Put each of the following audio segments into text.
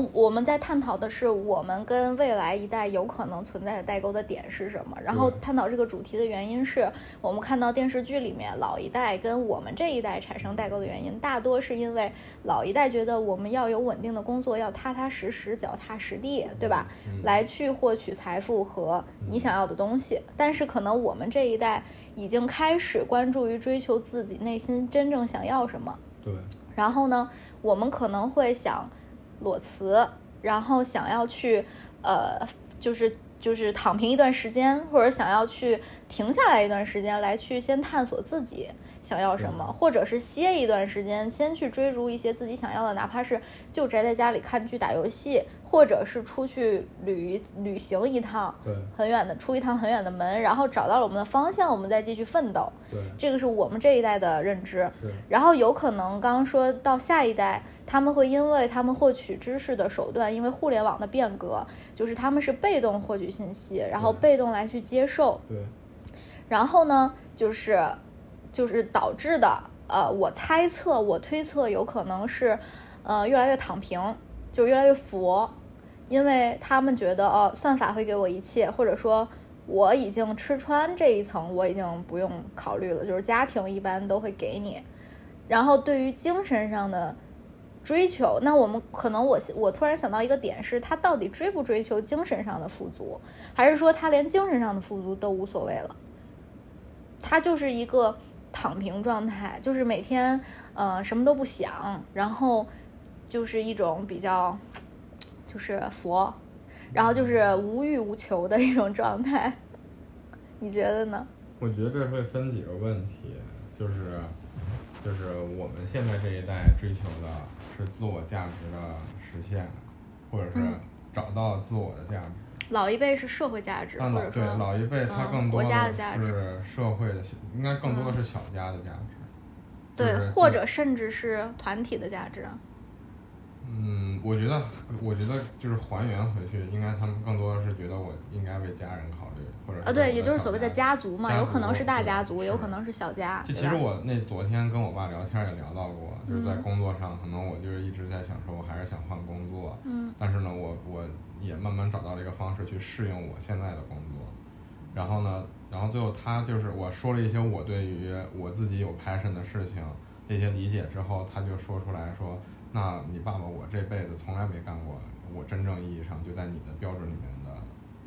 能我们在探讨的是我们跟未来一代有可能存在的代沟的点是什么，然后探讨这个主题的原因是我们看到电视剧里面老一代跟我们这一代产生代沟的原因，大多是因为老一代觉得我们要有稳定的工作，要踏踏实实、脚踏实地，对吧？来去获取财富和你想要的东西，但是可能我们这一代已经开始关注于追求自己内心真正想要什么。对，然后呢，我们可能会想裸辞，然后想要去，呃，就是就是躺平一段时间，或者想要去停下来一段时间，来去先探索自己想要什么，或者是歇一段时间，先去追逐一些自己想要的，哪怕是就宅在家里看剧、打游戏。或者是出去旅旅行一趟，对，很远的出一趟很远的门，然后找到了我们的方向，我们再继续奋斗。对，这个是我们这一代的认知。然后有可能刚刚说到下一代，他们会因为他们获取知识的手段，因为互联网的变革，就是他们是被动获取信息，然后被动来去接受。对。然后呢，就是就是导致的，呃，我猜测，我推测有可能是，呃，越来越躺平，就越来越佛。因为他们觉得，哦，算法会给我一切，或者说我已经吃穿这一层，我已经不用考虑了。就是家庭一般都会给你，然后对于精神上的追求，那我们可能我我突然想到一个点是，他到底追不追求精神上的富足，还是说他连精神上的富足都无所谓了？他就是一个躺平状态，就是每天呃什么都不想，然后就是一种比较。就是佛，然后就是无欲无求的一种状态，你觉得呢？我觉得这会分几个问题，就是就是我们现在这一代追求的是自我价值的实现，或者是找到自我的价值。老一辈是社会价值，或者对老一辈他更多的是社会的，应该更多的是小家的价值。对，或者甚至是团体的价值。嗯，我觉得，我觉得就是还原回去，应该他们更多的是觉得我应该为家人考虑，或者啊，对，也就是所谓的家族嘛，有可能是大家族，有可能是小家。就其实我那昨天跟我爸聊天也聊到过，就是在工作上，可能我就是一直在想说，我还是想换工作。嗯。但是呢，我我也慢慢找到了一个方式去适应我现在的工作。然后呢，然后最后他就是我说了一些我对于我自己有 passion 的事情那些理解之后，他就说出来说。那你爸爸，我这辈子从来没干过我真正意义上就在你的标准里面的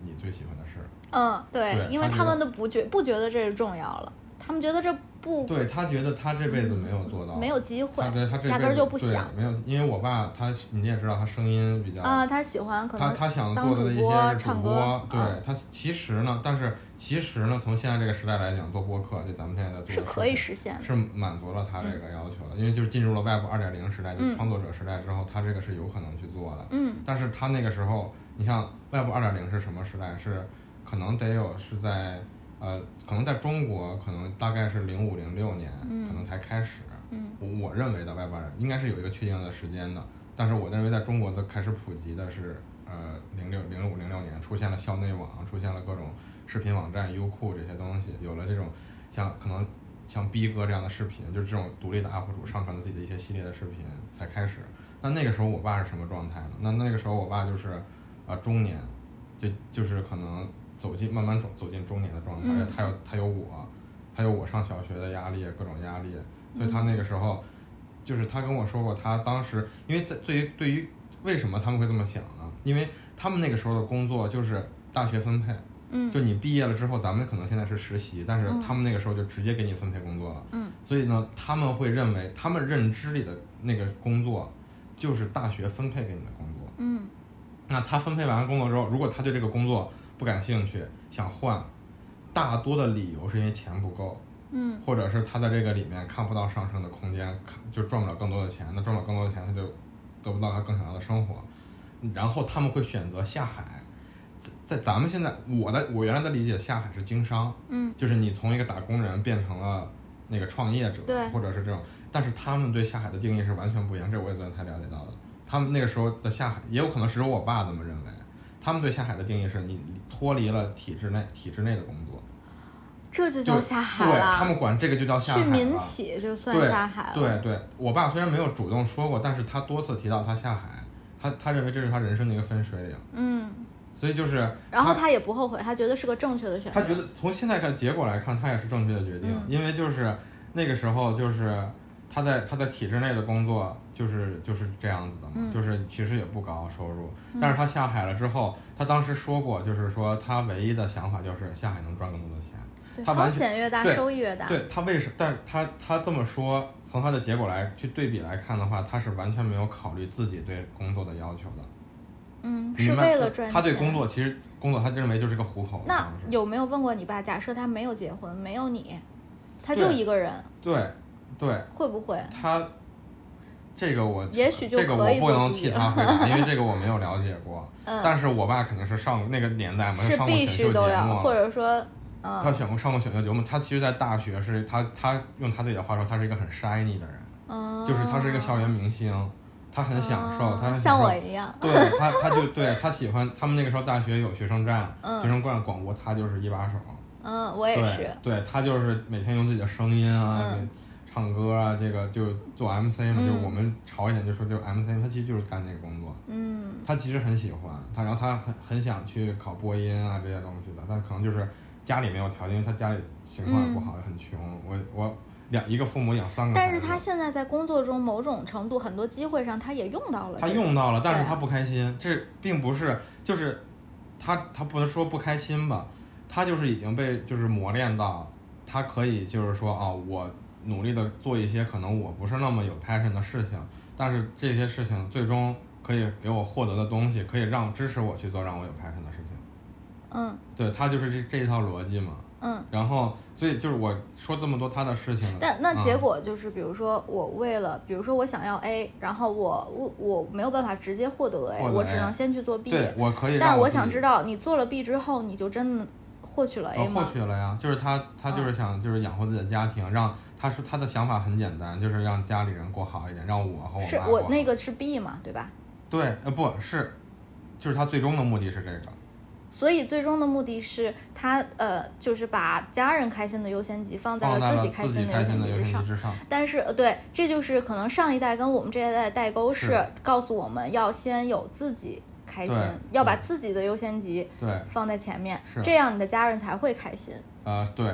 你最喜欢的事。嗯，对，因为他们都不觉不觉得这是重要了，他们觉得这。不，对他觉得他这辈子没有做到，没有机会，他他压根就不想，没有，因为我爸他你也知道他声音比较啊，他喜欢可能他他想做的一些主播，对他其实呢，但是其实呢，从现在这个时代来讲，做播客就咱们现在在做是可以实现，是满足了他这个要求的，因为就是进入了 Web 二点零时代，就创作者时代之后，他这个是有可能去做的，嗯，但是他那个时候，你像 Web 二点零是什么时代？是可能得有是在。呃，可能在中国，可能大概是零五零六年，可能才开始。嗯，我我认为的外边人应该是有一个确定的时间的，但是我认为在中国的开始普及的是，呃，零六零五零六年出现了校内网，出现了各种视频网站、优酷这些东西，有了这种像可能像逼哥这样的视频，就是这种独立的 UP 主上传的自己的一些系列的视频才开始。那那个时候我爸是什么状态呢？那那个时候我爸就是，呃，中年，就就是可能。走进慢慢走走进中年的状态，他有他有我，还有我上小学的压力，各种压力，所以他那个时候，就是他跟我说过，他当时因为在对于对于为什么他们会这么想呢？因为他们那个时候的工作就是大学分配，嗯，就你毕业了之后，咱们可能现在是实习，但是他们那个时候就直接给你分配工作了，嗯，所以呢，他们会认为他们认知里的那个工作就是大学分配给你的工作，嗯，那他分配完工作之后，如果他对这个工作不感兴趣，想换，大多的理由是因为钱不够，嗯，或者是他在这个里面看不到上升的空间，就赚不了更多的钱。那赚不了更多的钱，他就得不到他更想要的生活。然后他们会选择下海，在咱们现在我的我原来的理解，下海是经商，嗯，就是你从一个打工人变成了那个创业者，对，或者是这种。但是他们对下海的定义是完全不一样，这我也昨天才了解到的。他们那个时候的下海，也有可能是我爸这么认为。他们对下海的定义是你脱离了体制内体制内的工作，这就叫下海了。对他们管这个就叫下海去民企就算下海了。对对，我爸虽然没有主动说过，但是他多次提到他下海，他他认为这是他人生的一个分水岭，嗯，所以就是然后他他也不后悔，他觉得是个正确的选择。他觉得从现在看结果来看，他也是正确的决定，嗯因为就是那个时候就是他在他在体制内的工作就是就是这样子的嘛，嗯就是其实也不高收入，但是他下海了之后，他当时说过，就是说他唯一的想法就是下海能赚更多的钱。对，他风险越大，收益越大。对他为什，但是他他这么说，从他的结果来去对比来看的话，他是完全没有考虑自己对工作的要求的。嗯，是为了赚钱。他对工作其实工作他认为就是个糊口那。有没有问过你爸？假设他没有结婚，没有你，他就一个人，对对，会不会？他这个我也许就这个我不能替他回答，因为这个我没有了解过。嗯，但是我爸肯定是上那个年代嘛，是必上过选秀须都要，节目或者说，嗯他选过上过选秀节目。他其实，在大学是他他用他自己的话说，他是一个很 shiny 的人，嗯，就是他是一个校园明星，他很享受，啊他像我一样，对他，他就对他喜欢他们那个时候大学有学生站，嗯学生站广播，他就是一把手。嗯，我也对是，对他就是每天用自己的声音啊，唱歌啊，这个就做 MC 嘛，嗯。就是我们潮一点就说就是 MC，他其实就是干那个工作。嗯。他其实很喜欢他，然后他很很想去考播音啊这些东西的，但可能就是家里没有条件，因为他家里情况也不好，也很穷。我我两一个父母养三个，但是他现在在工作中某种程度很多机会上，他也用到了、他这个，用到了，但是他不开心，这并不是就是他他不能说不开心吧，他就是已经被就是磨练到，他可以就是说啊，我努力的做一些可能我不是那么有 passion 的事情，但是这些事情最终可以给我获得的东西，可以让支持我去做让我有 passion 的事情。嗯对他就是这这一套逻辑嘛，嗯。然后所以就是我说这么多他的事情，但那结嗯果就是，比如说我为了，比如说我想要 A，然后我我我没有办法直接获得 A，获得我只能先去做 B。对我可以但我想知道，你做了 B 之后，你就真的获取了 A 吗，获？取了呀，就是他，他就是想就是养活自己的家庭，让他说他的想法很简单，就是让家里人过好一点，让我和我是我那个是 B 嘛，对吧？对，呃，不是，就是他最终的目的是这个，所以最终的目的是他呃，就是把家人开心的优先级放在了了自己开心的优先级之上。但是呃，对，这就是可能上一代跟我们这一代的代沟是是告诉我们要先有自己开心，要把自己的优先级对，放在前面是，这样你的家人才会开心。呃，对，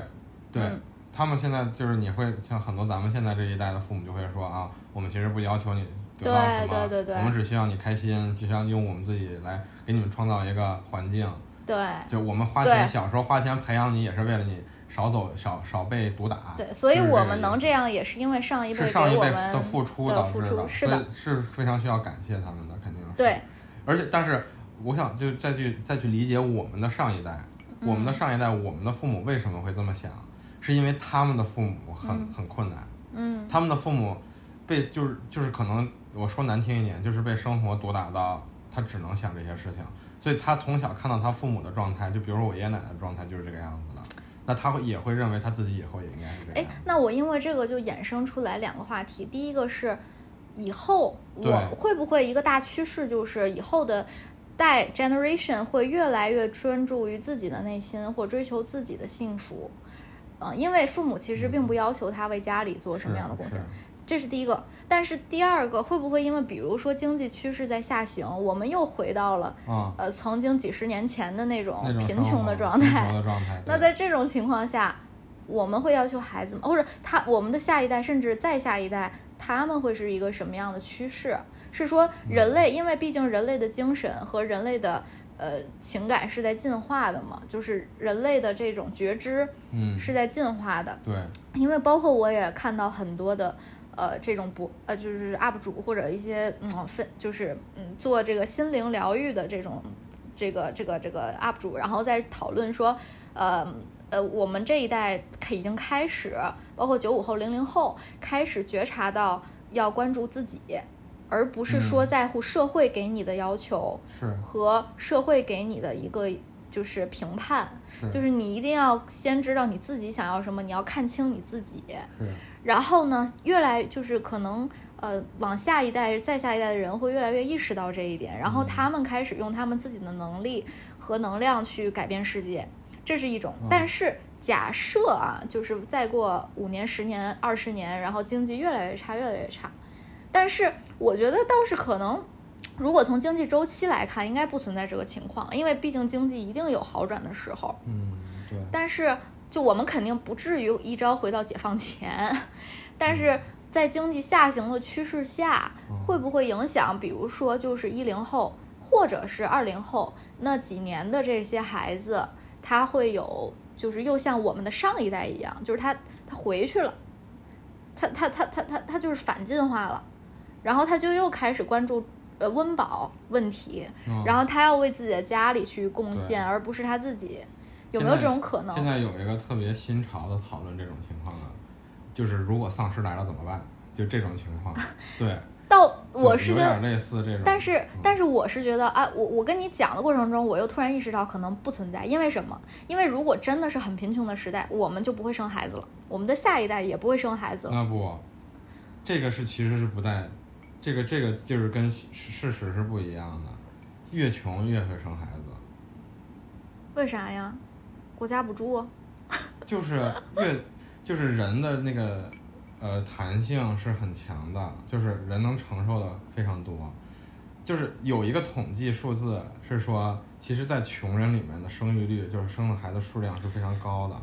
对。嗯他们现在就是你会像很多咱们现在这一代的父母就会说啊，我们其实不要求你得到对什么，对对对。我们只希望你开心，只希望用我们自己来给你们创造一个环境，对。就我们花钱小时候花钱培养你也是为了你少走少少被毒打，对，所以我们能这样，也是因为上一辈是上一辈的付出导致的，是的，是非常需要感谢他们的，肯定是。对，而且但是我想就再去再去理解我们的上一代，我们的上一代，我们的父母为什么会这么想，是因为他们的父母很、嗯。很困难，嗯。他们的父母被就是就是可能我说难听一点，就是被生活毒打到他只能想这些事情，所以他从小看到他父母的状态，就比如说我爷爷奶奶的状态就是这个样子的，那他会也会认为他自己以后也应该是这样那我因为这个就衍生出来两个话题，第一个是以后我会不会一个大趋势就是以后的代 generation 会越来越专注于自己的内心或追求自己的幸福。嗯，因为父母其实并不要求他为家里做什么样的贡献是，这是第一个。但是第二个，会不会因为比如说经济趋势在下行，我们又回到了啊、呃曾经几十年前的那种贫穷的状态。那在这种情况下，我们会要求孩子们，或者他我们的下一代，甚至再下一代，他们会是一个什么样的趋势？是说人类，因为毕竟人类的精神和人类的呃情感是在进化的嘛，就是人类的这种觉知嗯，是在进化的。对，因为包括我也看到很多的。呃，这种博呃，就是 UP 主或者一些嗯分，就是嗯做这个心灵疗愈的这种这个这个这个 UP 主，然后在讨论说，呃呃，我们这一代已经开始，包括九五后、零零后开始觉察到要关注自己，而不是说嗯。在乎社会给你的要求是。和社会给你的一个就是评判，是。就是你一定要先知道你自己想要什么，你要看清你自己。是，然后呢，越来就是可能呃，往下一代、再下一代的人会越来越意识到这一点，然后他们开始用他们自己的能力和能量去改变世界，这是一种。但是假设啊，就是再过五年、十年、二十年，然后经济越来越差、越来越差，但是我觉得倒是可能。如果从经济周期来看，应该不存在这个情况，因为毕竟经济一定有好转的时候。嗯，对。但是，就我们肯定不至于一朝回到解放前，但是在经济下行的趋势下，会不会影响？比如说，就是一零后或者是二零后那几年的这些孩子，他会有，就是又像我们的上一代一样，就是他他回去了，他他他他他他就是反进化了，然后他就又开始关注。呃，温饱问题，然后他要为自己的家里去贡献，而不是他自己，有没有这种可能？现在有一个特别新潮的讨论这种情况的，就是如果丧尸来了怎么办？就这种情况，对。到我是觉得类似这种，但是但是我是觉得啊，我我跟你讲的过程中，我又突然意识到可能不存在，因为什么？因为如果真的是很贫穷的时代，我们就不会生孩子了，我们的下一代也不会生孩子了。那不，这个是其实是不带。这个这个就是跟事实是不一样的，越穷越会生孩子。为啥呀？国家补助？就是越就是人的那个呃弹性是很强的，就是人能承受的非常多。就是有一个统计数字是说，其实，在穷人里面的生育率，就是生的孩子数量是非常高的。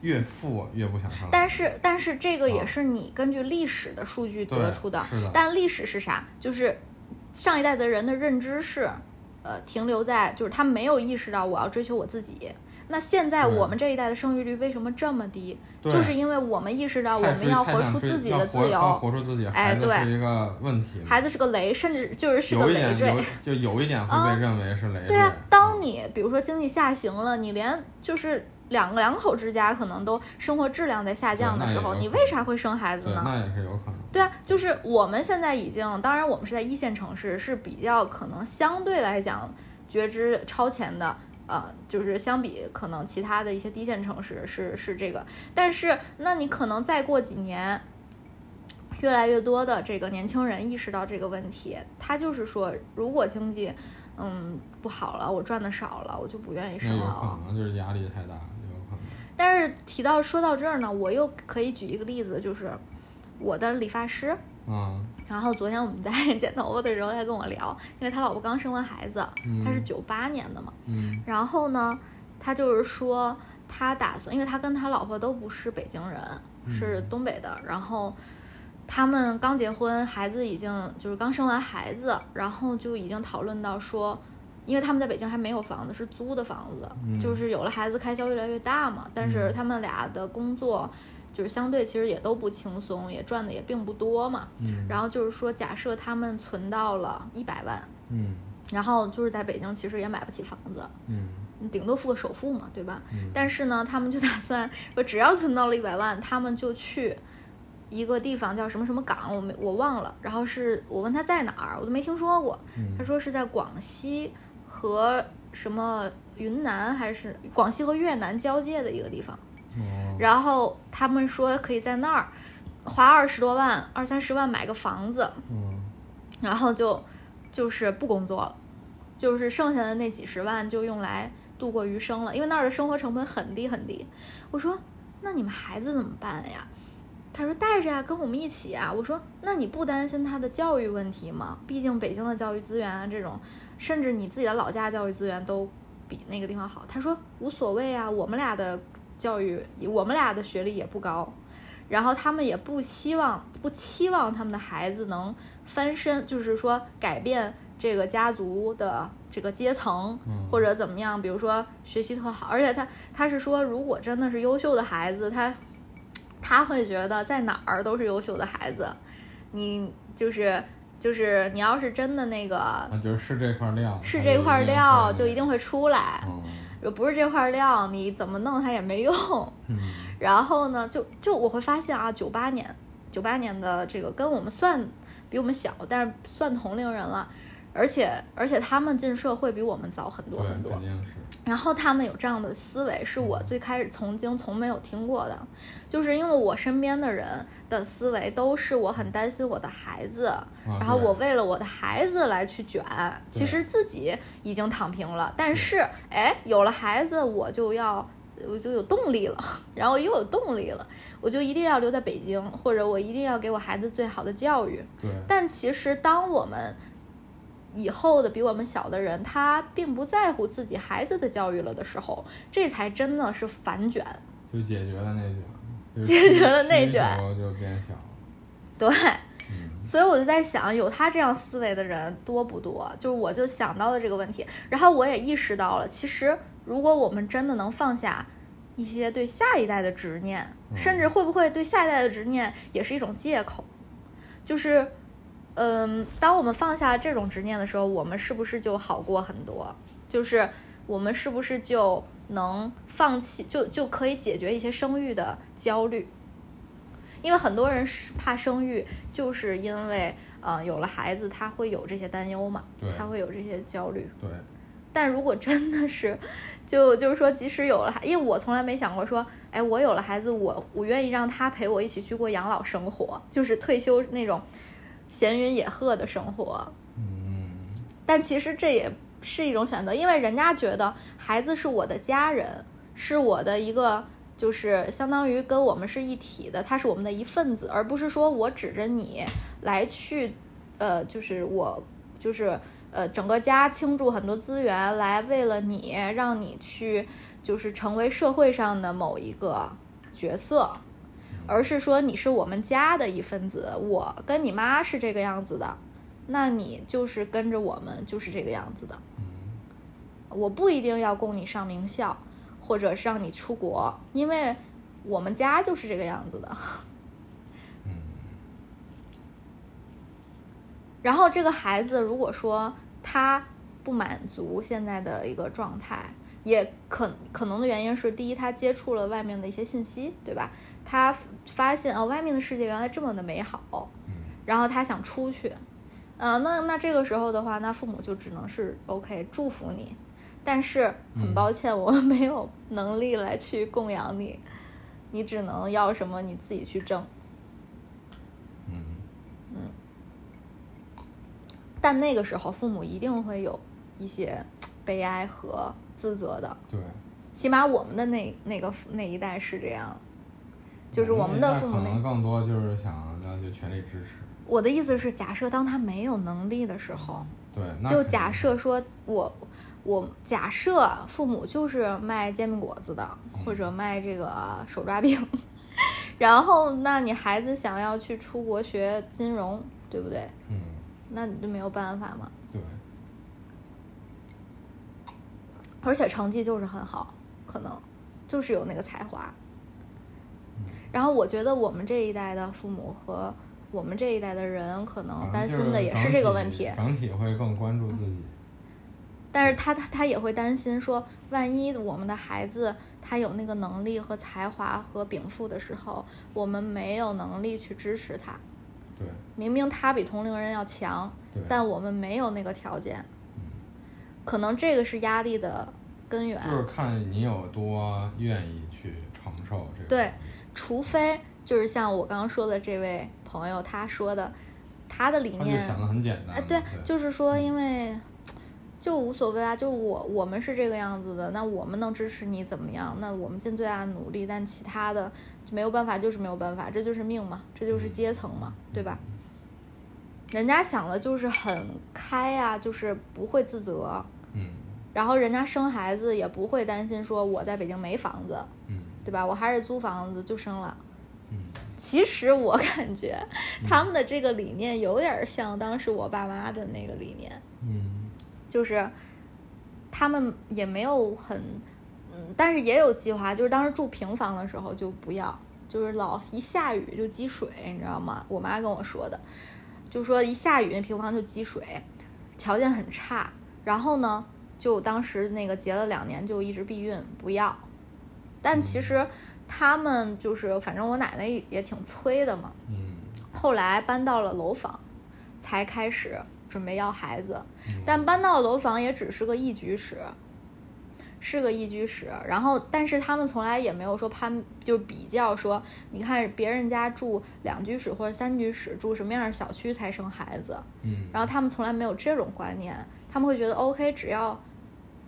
越富越不想生，但是但是这个也是你根据历史的数据得出的。是的。但历史是啥？就是上一代的人的认知是，呃，停留在就是他没有意识到我要追求我自己。那现在我们这一代的生育率为什么这么低？就是因为我们意识到我们要活出自己的自由，活出自己。哎，对，是一个问题。孩子是个雷，甚至就是是个累赘。就有一点会被认为是累赘。对啊，当你比如说经济下行了，你连就是。两个两口之家可能都生活质量在下降的时候，你为啥会生孩子呢？那也是有可能。对啊，就是我们现在已经，当然我们是在一线城市，是比较可能相对来讲觉知超前的，呃，就是相比可能其他的一些低线城市是是这个。但是，那你可能再过几年，越来越多的这个年轻人意识到这个问题，他就是说，如果经济嗯不好了，我赚的少了，我就不愿意生了。可能就是压力太大。但是提到说到这儿呢，我又可以举一个例子，就是我的理发师，嗯，然后昨天我们在 剪头发的时候，他跟我聊，因为他老婆刚生完孩子，他是九八年的嘛，嗯，然后呢，他就是说他打算，因为他跟他老婆都不是北京人，是东北的，然后他们刚结婚，孩子已经就是刚生完孩子，然后就已经讨论到说。因为他们在北京还没有房子，是租的房子，就是有了孩子开销越来越大嘛。但是他们俩的工作就是相对其实也都不轻松，也赚的也并不多嘛。然后就是说，假设他们存到了一百万，嗯，然后就是在北京其实也买不起房子，嗯，顶多付个首付嘛，对吧？但是呢，他们就打算说，只要存到了一百万，他们就去一个地方叫什么什么港，我没我忘了。然后是我问他在哪儿，我都没听说过。他说是在广西。和什么云南还是广西和越南交界的一个地方，然后他们说可以在那儿花二十多万、二三十万买个房子，然后就就是不工作了，就是剩下的那几十万就用来度过余生了，因为那儿的生活成本很低很低。我说那你们孩子怎么办呀？他说带着呀，跟我们一起啊。我说那你不担心他的教育问题吗？毕竟北京的教育资源啊这种。甚至你自己的老家教育资源都比那个地方好。他说无所谓啊，我们俩的教育，我们俩的学历也不高，然后他们也不希望、不期望他们的孩子能翻身，就是说改变这个家族的这个阶层或者怎么样。比如说学习特好，而且他他是说，如果真的是优秀的孩子，他他会觉得在哪儿都是优秀的孩子。你就是。就是你要是真的那个，就是是这块料，是这块料就一定会出来。嗯，不是这块料，你怎么弄它也没用。嗯，然后呢，就就我会发现啊，九八年，九八年的这个跟我们算比我们小，但是算同龄人了。而且而且他们进社会比我们早很多很多，然后他们有这样的思维，是我最开始曾经从没有听过的，就是因为我身边的人的思维都是我很担心我的孩子，然后我为了我的孩子来去卷，其实自己已经躺平了，但是哎，有了孩子我就要我就有动力了，然后又有动力了，我就一定要留在北京，或者我一定要给我孩子最好的教育。对，但其实当我们以后的比我们小的人，他并不在乎自己孩子的教育了的时候，这才真的是反卷。就解决了内卷，解决了内卷就变小了。对，嗯所以我就在想，有他这样思维的人多不多？就是我就想到了这个问题，然后我也意识到了，其实如果我们真的能放下一些对下一代的执念，嗯甚至会不会对下一代的执念也是一种借口？就是，嗯，当我们放下这种执念的时候，我们是不是就好过很多？就是我们是不是就能放弃，就就可以解决一些生育的焦虑？因为很多人是怕生育，就是因为呃有了孩子，他会有这些担忧嘛，他会有这些焦虑。对，但如果真的是，就就是说，即使有了孩，因为我从来没想过说，哎，我有了孩子，我我愿意让他陪我一起去过养老生活，就是退休那种闲云野鹤的生活。嗯，但其实这也是一种选择，因为人家觉得孩子是我的家人，是我的一个，就是相当于跟我们是一体的，他是我们的一份子，而不是说我指着你来去，呃，就是我就是呃整个家倾注很多资源来为了你，让你去就是成为社会上的某一个角色。而是说你是我们家的一份子，我跟你妈是这个样子的，那你就是跟着我们就是这个样子的。我不一定要供你上名校，或者是让你出国，因为我们家就是这个样子的。嗯 然后这个孩子如果说他不满足现在的一个状态，也可可能的原因是，第一，他接触了外面的一些信息，对吧？他发现哦，外面的世界原来这么的美好，嗯。然后他想出去，呃，那那这个时候的话，那父母就只能是 OK 祝福你，但是很嗯。抱歉，我们没有能力来去供养你，你只能要什么你自己去挣。嗯。但那个时候，父母一定会有一些悲哀和自责的，对，起码我们的那那个那一代是这样，就是我们的父母那可能更多就是想要就全力支持。我的意思是，假设当他没有能力的时候，对，那就假设说我我假设父母就是卖煎饼果子的，或者卖这个手抓饼，然后那你孩子想要去出国学金融，对不对？嗯，那你就没有办法嘛。对，而且成绩就是很好，可能就是有那个才华。嗯然后我觉得我们这一代的父母和我们这一代的人，可能担心的也是这个问题。整体会更关注自己。但是他他他也会担心说，万一我们的孩子他有那个能力和才华和禀赋的时候，我们没有能力去支持他。对，明明他比同龄人要强，但我们没有那个条件，嗯可能这个是压力的根源。就是看你有多愿意去承受这个。对，除非就是像我刚刚说的这位朋友他说的，他的理念，想的很简单。哎，对，对，就是说，因为就无所谓啊，就我我们是这个样子的，那我们能支持你怎么样？那我们尽最大的努力，但其他的就没有办法，就是没有办法，这就是命嘛，这就是阶层嘛，对吧？人家想的就是很开呀、就是不会自责，嗯然后人家生孩子也不会担心说我在北京没房子，嗯对吧？我还是租房子就生了。嗯其实我感觉他们的这个理念有点像当时我爸妈的那个理念，嗯就是他们也没有很，嗯，但是也有计划，就是当时住平房的时候就不要，就是老一下雨就积水，你知道吗？我妈跟我说的，就说一下雨那平房就积水，条件很差，然后呢，就当时那个结了两年就一直避孕不要，但其实他们就是，反正我奶奶也挺催的嘛，嗯后来搬到了楼房，才开始准备要孩子。嗯但搬到楼房也只是个一居室，是个一居室。然后，但是他们从来也没有说攀，就比较说，你看别人家住两居室或者三居室，住什么样的小区才生孩子。嗯，然后他们从来没有这种观念，他们会觉得 OK，只要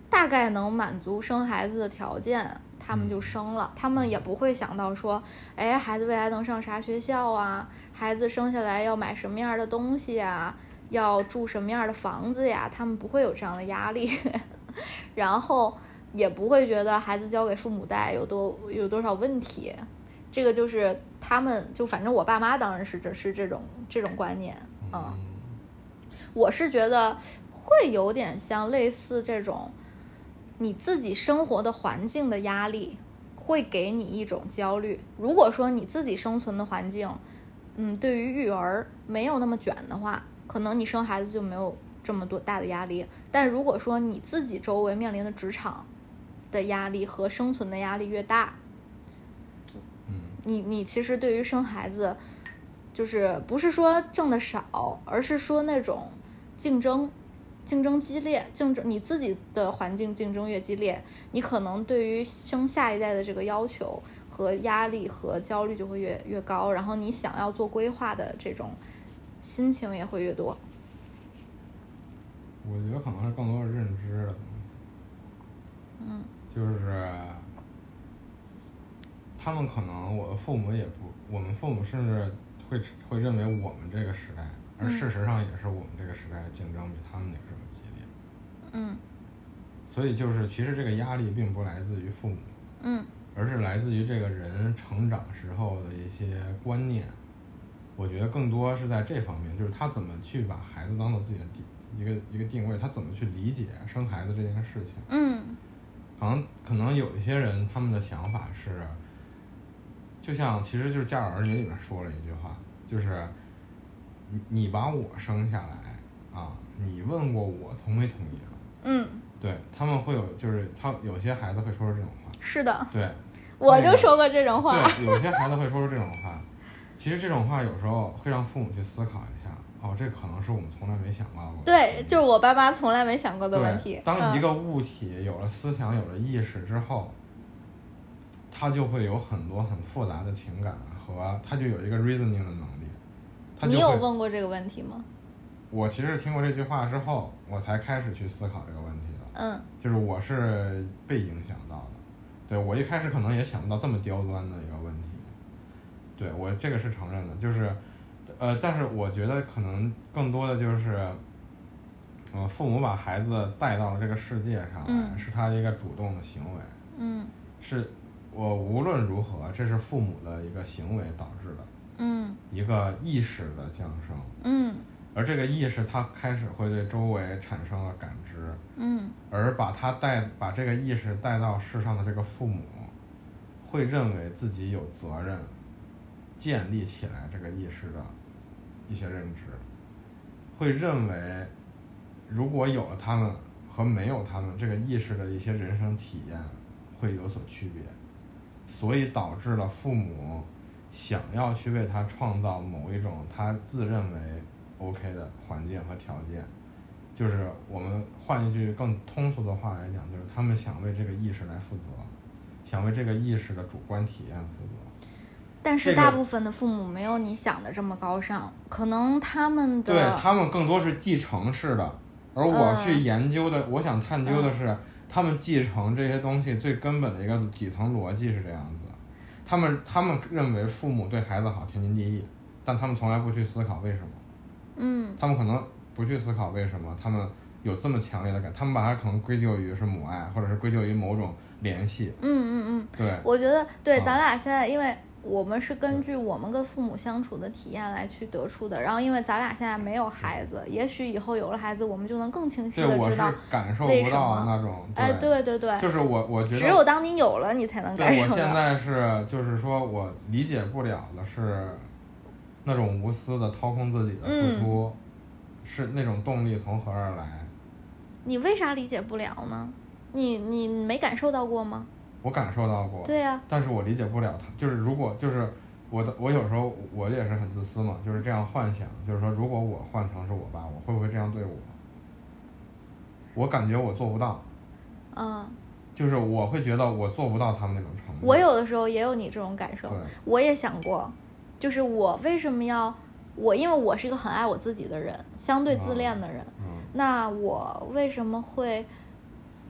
大概能满足生孩子的条件，他们就生了。他们也不会想到说，哎，孩子未来能上啥学校啊？孩子生下来要买什么样的东西啊？要住什么样的房子呀，他们不会有这样的压力，然后也不会觉得孩子交给父母带有多有多少问题。这个就是他们就反正我爸妈当然是这是这种这种观念啊。嗯我是觉得会有点像类似这种，你自己生活的环境的压力会给你一种焦虑。如果说你自己生存的环境，嗯，对于育儿没有那么卷的话，可能你生孩子就没有这么多大的压力。但如果说你自己周围面临的职场的压力和生存的压力越大，嗯你你其实对于生孩子，就是不是说挣的少，而是说那种竞争，竞争激烈，竞争你自己的环境竞争越激烈，你可能对于生下一代的这个要求和压力和焦虑就会越越高，然后你想要做规划的这种心情也会越多。我觉得可能是更多是认知的。嗯就是他们可能我的父母也不，我们父母甚至会会认为我们这个时代，而嗯事实上也是我们这个时代竞争比他们那个时候激烈。嗯所以就是其实这个压力并不来自于父母，嗯而是来自于这个人成长时候的一些观念。我觉得更多是在这方面，就是他怎么去把孩子当做自己的定一个一个定位，他怎么去理解生孩子这件事情。嗯可能可能有一些人他们的想法是，就像其实就是《家有儿女》里面说了一句话，就是你你把我生下来啊，你问过我同没同意啊？嗯，对他们会有就是他有些孩子会说出这种话，是的，对我就说过这种话。对，有些孩子会说出这种话。其实这种话有时候会让父母去思考一下，哦，这可能是我们从来没想到过的。对，就是我爸妈从来没想过的问题。当一嗯个物体有了思想、有了意识之后，它就会有很多很复杂的情感和它就有一个 reasoning 的能力。你有问过这个问题吗？我其实听过这句话之后，我才开始去思考这个问题的。嗯。就是我是被影响到的，对我一开始可能也想不到这么刁钻的一个问题，对我这个是承认的，就是，呃，但是我觉得可能更多的就是，呃，父母把孩子带到了这个世界上来，嗯。是他一个主动的行为，嗯。是我无论如何，这是父母的一个行为导致的嗯。一个意识的降生，嗯。而这个意识它开始会对周围产生了感知，嗯。而把它带把这个意识带到世上的这个父母，会认为自己有责任建立起来这个意识的一些认知，会认为如果有了他们和没有他们这个意识的一些人生体验会有所区别，所以导致了父母想要去为他创造某一种他自认为 OK 的环境和条件。就是我们换一句更通俗的话来讲，就是他们想为这个意识来负责，想为这个意识的主观体验负责。但是大部分的父母没有你想的这么高尚，可能他们的对他们更多是继承式的，而我嗯去研究的，我想探究的是，他们继承这些东西最根本的一个底层逻辑是这样子的。他们他们认为父母对孩子好天经地义，但他们从来不去思考为什么。嗯他们可能不去思考为什么他们有这么强烈的感，他们把它可能归咎于是母爱，或者是归咎于某种联系。嗯嗯嗯，对，我觉得对，啊咱俩现在因为。我们是根据我们跟父母相处的体验来去得出的，然后因为咱俩现在没有孩子，也许以后有了孩子，我们就能更清晰的知道，感受不到那种，哎，对对对，就是我我觉得只有当你有了，你才能感受到。现在是就是说我理解不了的是那种无私的掏空自己的付出，嗯是那种动力从何而来？你为啥理解不了呢？你你没感受到过吗？我感受到过，对呀、但是我理解不了他。就是如果就是我的我有时候我也是很自私嘛，就是这样幻想，就是说如果我换成是我爸，我会不会这样对我？我感觉我做不到，嗯，就是我会觉得我做不到他们那种程度。我有的时候也有你这种感受，我也想过，就是我为什么要我，因为我是一个很爱我自己的人，相对自恋的人，嗯，那我为什么会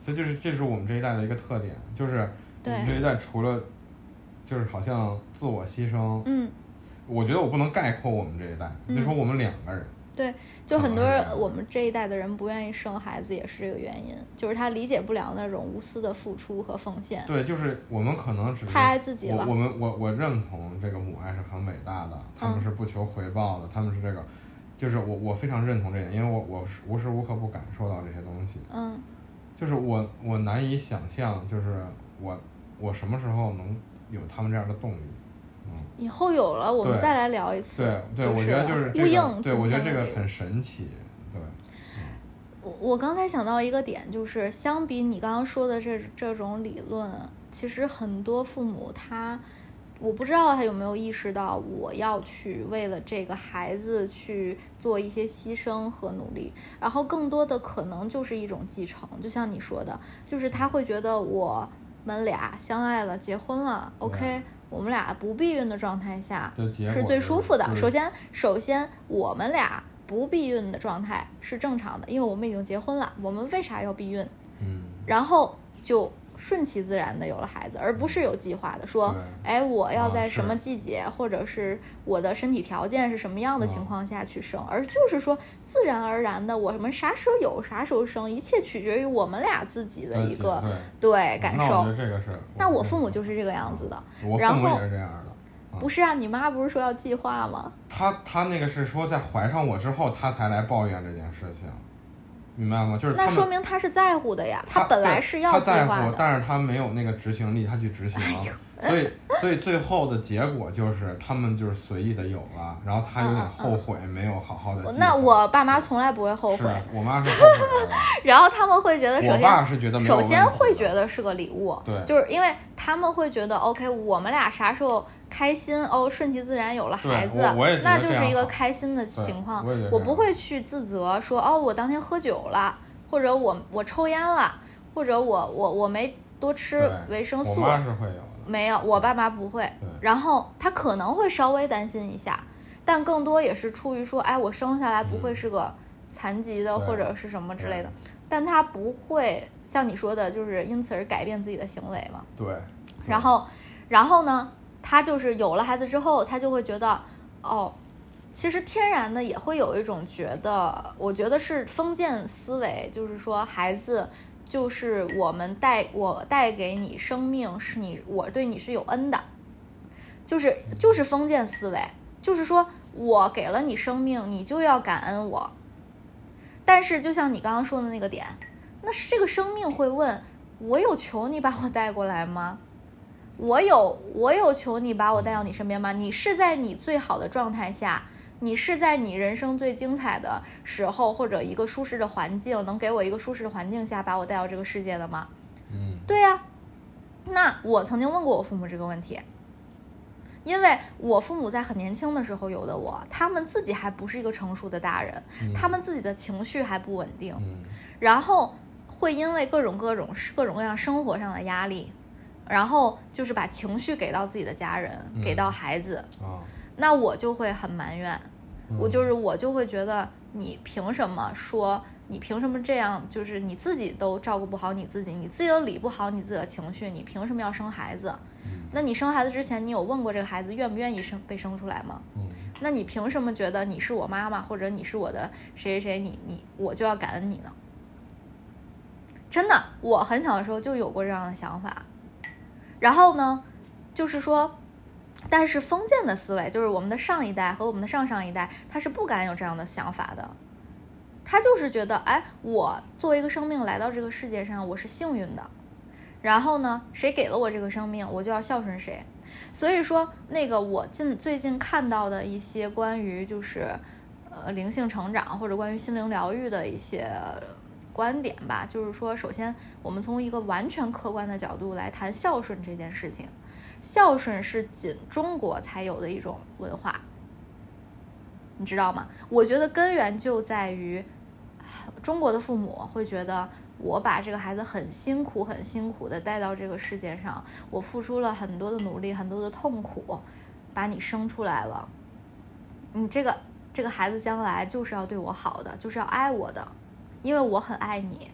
这就是这是我们这一代的一个特点，就是我对。们这一代除了就是好像自我牺牲，嗯。我觉得我不能概括我们这一代，嗯。就说我们两个人，对，就很多可能是这样我们这一代的人不愿意生孩子，也是这个原因，就是他理解不了那种无私的付出和奉献，对，就是我们可能只是太爱自己了我我们我我认同这个母爱是很伟大的，他们嗯是不求回报的，他们是这个，就是我我非常认同这点，因为我我是无时无刻不感受到这些东西，嗯。就是我我难以想象，就是我我什么时候能有他们这样的动力，嗯。以后有了，我们再来聊一次。对对，就我觉得就是呼这个，应对我觉得这个很神奇，对，我我刚才想到一个点，就是相比你刚刚说的这这种理论，其实很多父母他，我不知道他有没有意识到，我要去为了这个孩子去做一些牺牲和努力，然后更多的可能就是一种继承，就像你说的，就是他会觉得我们俩相爱了，结婚了，OK，我们俩不避孕的状态下，是最舒服的。首先，首先我们俩不避孕的状态是正常的，因为我们已经结婚了，我们为啥要避孕？嗯，然后就顺其自然的有了孩子，而不是有计划的说，哎，我要啊在什么季节，或者是我的身体条件是什么样的情啊况下去生，而就是说自然而然的，我什么啥时候有啥时候生，一切取决于我们俩自己的一个对对感受那我觉。得这个是，那我父母就是这个样子的，我父母然后也是这样的。啊不是啊？你妈不是说要计划吗？她她那个是说在怀上我之后，她才来抱怨这件事情，明白吗？就是那说明他是在乎的呀，他本来是要计他在乎，但是他没有那个执行力，他去执行，所以所以最后的结果就是他们就是随意的有了，然后他有点后悔，没有好好的。那我爸妈从来不会后悔，我妈是后悔的，然后他们会觉得，首我先爸是觉得首先会觉得是个礼物，对就是因为他们会觉得，OK，我们俩啥时候开心哦，顺其自然有了孩子那就是一个开心的情况我不会去自责说，哦，我当天喝酒了，或者我我抽烟了，或者我我我没多吃维生素，我妈是会有的，没有，我爸妈不会。然后他可能会稍微担心一下，但更多也是出于说，哎，我生下来不会是个残疾的、或者是什么之类的，但他不会像你说的，就是因此而改变自己的行为嘛。对，然后，然后呢，他就是有了孩子之后，他就会觉得，哦，其实天然的也会有一种觉得，我觉得是封建思维，就是说孩子就是我们带我带给你生命，是你我对你是有恩的，就是就是封建思维，就是说我给了你生命，你就要感恩我。但是就像你刚刚说的那个点，那是这个生命会问：我有求你把我带过来吗？我有我有求你把我带到你身边吗？你是在你最好的状态下，你是在你人生最精彩的时候，或者一个舒适的环境，能给我一个舒适的环境下把我带到这个世界的吗？嗯，对呀、那我曾经问过我父母这个问题，因为我父母在很年轻的时候有的我，他们自己还不是一个成熟的大人，他们自己的情绪还不稳定，嗯。然后会因为各种各种各种各样生活上的压力，然后就是把情绪给到自己的家人，嗯。给到孩子，啊，那我就会很埋怨，嗯我就是我就会觉得你凭什么说你凭什么这样？就是你自己都照顾不好你自己，你自己都理不好你自己的情绪，你凭什么要生孩子？那你生孩子之前，你有问过这个孩子愿不愿意生被生出来吗？嗯那你凭什么觉得你是我妈妈，或者你是我的谁谁谁，你你我就要感恩你呢？真的，我很小的时候就有过这样的想法。然后呢，就是说，但是封建的思维，就是我们的上一代和我们的上上一代，他是不敢有这样的想法的。他就是觉得，哎，我作为一个生命来到这个世界上，我是幸运的。然后呢，谁给了我这个生命，我就要孝顺谁。所以说，那个我近最近看到的一些关于就是呃灵性成长或者关于心灵疗愈的一些观点吧，就是说，首先我们从一个完全客观的角度来谈孝顺这件事情。孝顺是仅中国才有的一种文化，你知道吗？我觉得根源就在于中国的父母会觉得，我把这个孩子很辛苦、很辛苦的带到这个世界上，我付出了很多的努力、很多的痛苦，把你生出来了。你这个这个孩子将来就是要对我好的，就是要爱我的，因为我很爱你，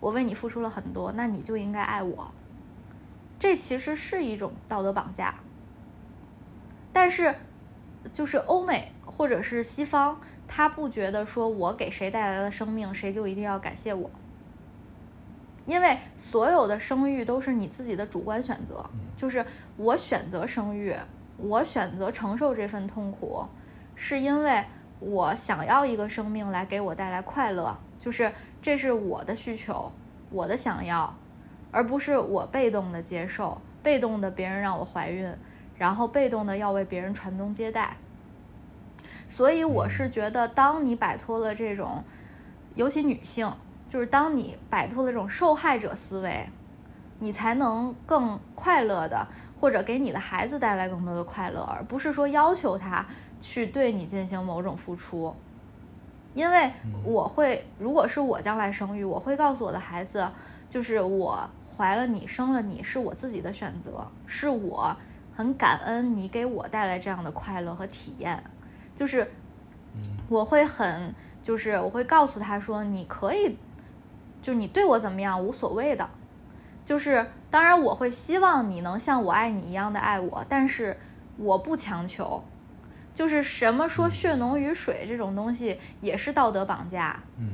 我为你付出了很多，那你就应该爱我。这其实是一种道德绑架，但是就是欧美或者是西方，他不觉得说我给谁带来了生命，谁就一定要感谢我，因为所有的生育都是你自己的主观选择，就是我选择生育，我选择承受这份痛苦，是因为我想要一个生命来给我带来快乐，就是这是我的需求，我的想要，而不是我被动的接受，被动的别人让我怀孕，然后被动的要为别人传宗接代。所以我是觉得，当你摆脱了这种，尤其女性，就是当你摆脱了这种受害者思维，你才能更快乐的，或者给你的孩子带来更多的快乐，而不是说要求他去对你进行某种付出。因为我会，如果是我将来生育，我会告诉我的孩子，就是我怀了你，生了你是我自己的选择，是我很感恩你给我带来这样的快乐和体验。就是我会很，就是我会告诉他说，你可以，就是你对我怎么样无所谓的，就是当然我会希望你能像我爱你一样的爱我，但是我不强求，就是什么说血浓于水这种东西也是道德绑架。嗯，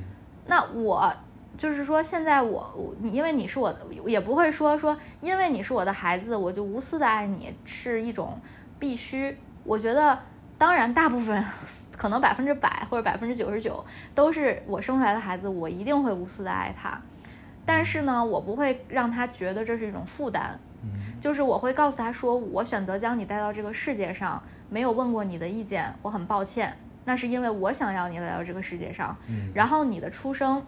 那我就是说现在我你因为你是我的，也不会说说因为你是我的孩子，我就无私的爱你是一种必须，我觉得。当然，大部分可能百分之百或者百分之九十九都是我生出来的孩子，我一定会无私的爱他。但是呢，我不会让他觉得这是一种负担。就是我会告诉他说，我选择将你带到这个世界上，没有问过你的意见，我很抱歉。那是因为我想要你来到这个世界上。然后你的出生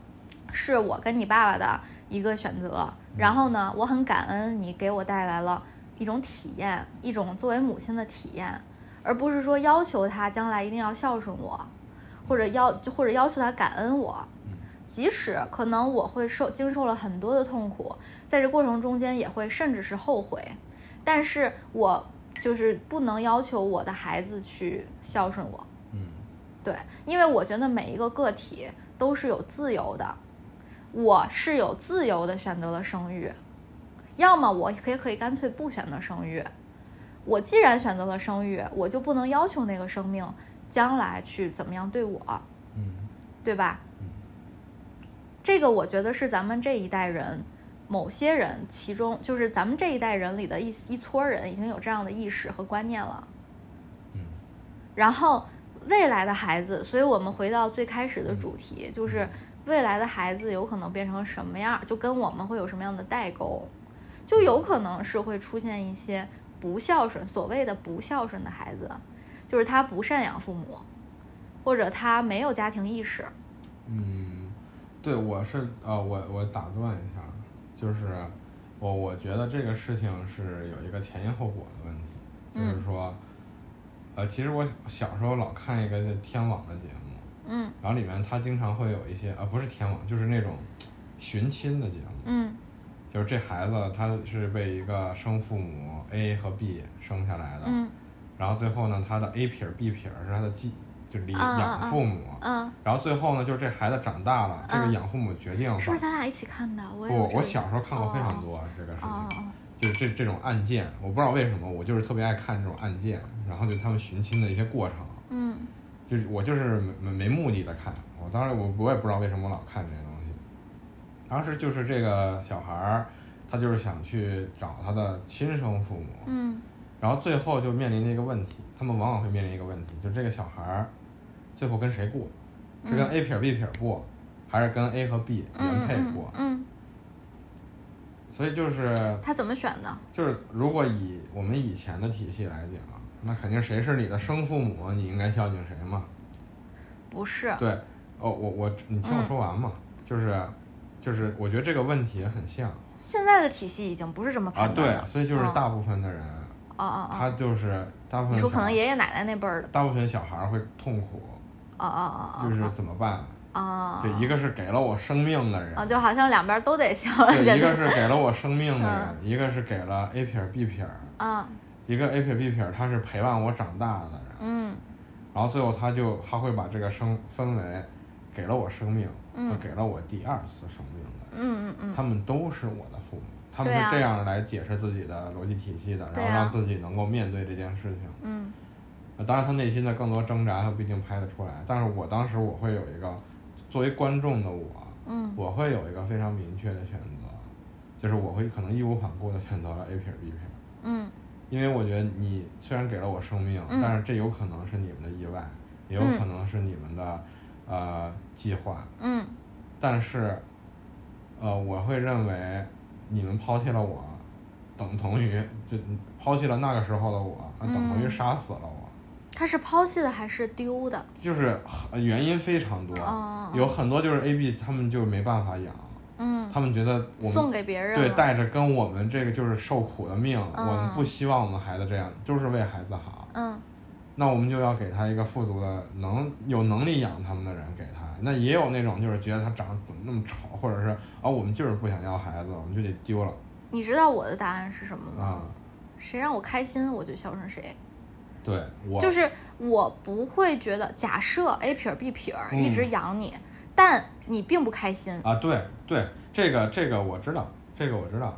是我跟你爸爸的一个选择。然后呢，我很感恩你给我带来了一种体验，一种作为母亲的体验。而不是说要求他将来一定要孝顺我，或者要或者要求他感恩我，即使可能我会受经受了很多的痛苦，在这过程中间也会甚至是后悔，但是我就是不能要求我的孩子去孝顺我，嗯，对，因为我觉得每一个个体都是有自由的，我是有自由的选择了生育，要么我可以可以干脆不选择生育。我既然选择了生育，我就不能要求那个生命将来去怎么样对我，嗯，对吧？嗯，这个我觉得是咱们这一代人，某些人其中就是咱们这一代人里的一一撮人已经有这样的意识和观念了，嗯，然后未来的孩子，所以我们回到最开始的主题，就是未来的孩子有可能变成什么样，就跟我们会有什么样的代沟，就有可能是会出现一些。不孝顺，所谓的不孝顺的孩子，就是他不赡养父母，或者他没有家庭意识。嗯，对，我是呃，我我打断一下，就是我我觉得这个事情是有一个前因后果的问题，就是说，呃，其实我小时候老看一个天网的节目，嗯，然后里面他经常会有一些，啊，不是天网，就是那种寻亲的节目，嗯。就是这孩子，他是被一个生父母 A 和 B 生下来的，嗯，然后最后呢，他的 A 撇 B 撇是他的继，就离养父母，嗯，然后最后呢，就是这孩子长大了，这个养父母决定，是不是咱俩一起看的？我不，我小时候看过非常多这个事情，就是这这种案件，我不知道为什么，我就是特别爱看这种案件，然后就他们寻亲的一些过程，嗯，就是我就是没没目的的看，我当时我我也不知道为什么我老看这些东西。当时就是这个小孩儿，他就是想去找他的亲生父母，嗯，然后最后就面临一个问题，他们往往会面临一个问题，就这个小孩儿最后跟谁过，是跟 A 撇 B 撇过，还是跟 A 和 B 原配过？嗯，所以就是他怎么选的？就是如果以我们以前的体系来讲，那肯定谁是你的生父母，你应该孝敬谁嘛？不是。对，哦，我我你听我说完嘛，就是。就是我觉得这个问题也很像，现在的体系已经不是这么啊，对，所以就是大部分的人，哦哦他就是大部分，你说可能爷爷奶奶那辈儿的，大部分小孩会痛苦，哦哦哦，就是怎么办？哦，对，一个是给了我生命的人，啊，就好像两边都得孝，对，一个是给了我生命的人，一个是给了 A 撇 B 撇，啊，一个 A 撇 B 撇，他是陪伴我长大的人，嗯，然后最后他就他会把这个生分为。给了我生命，和给了我第二次生命的，嗯嗯嗯，他们都是我的父母，他们是这样来解释自己的逻辑体系的，然后让自己能够面对这件事情。当然他内心的更多挣扎他不一定拍得出来，但是我当时我会有一个作为观众的我，嗯。我会有一个非常明确的选择，就是我会可能义无反顾的选择了 A 撇 B 撇。嗯因为我觉得你虽然给了我生命，嗯但是这有可能是你们的意外，也有嗯可能是你们的、呃计划，嗯。但是呃我会认为你们抛弃了我，等同于就抛弃了那个时候的我，呃等同于嗯。杀死了我，他是抛弃的还是丢的？就是呃原因非常多，哦。有很多就是 A B 他们就没办法养，嗯，他们觉得我们送给别人对，带着跟我们这个就是受苦的命，嗯我们不希望我们孩子这样，就是为孩子好。嗯那我们就要给他一个富足的能有能力养他们的人给他。那也有那种就是觉得他长得怎么那么丑，或者是啊我们就是不想要孩子，我们就得丢了你知道我的答案是什么吗？啊。谁让我开心，我就孝顺谁。对我就是我不会觉得，假设 A 撇儿 B 撇一直养你，但你并不开心。啊对对这个这个我知道，这个我知道，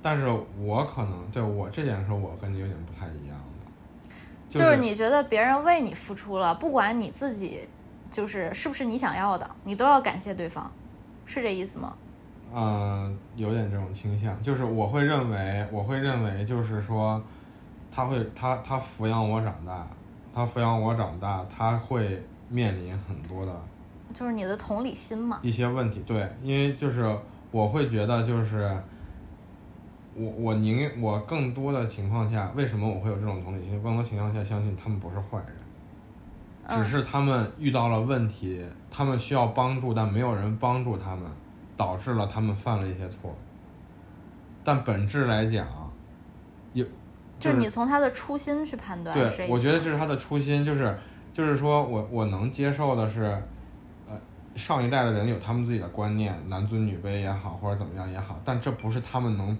但是我可能对我这件事我跟你有点不太一样的，就就是你觉得别人为你付出了，不管你自己就是是不是你想要的，你都要感谢对方，是这意思吗？嗯，有点这种倾向，就是我会认为，我会认为，就是说，他会，他他抚养我长大，他抚养我长大，他会面临很多的就是你的同理心嘛。一些问题，对，因为就是我会觉得，就是我我宁我更多的情况下，为什么我会有这种同理心？更多情况下，相信他们不是坏人，只嗯是他们遇到了问题，他们需要帮助，但没有人帮助他们，导致了他们犯了一些错。但本质来讲，有就是你从他的初心去判断，对，我觉得这是他的初心，就是就是说我我能接受的是，呃，上一代的人有他们自己的观念，男尊女卑也好，或者怎么样也好，但这不是他们能，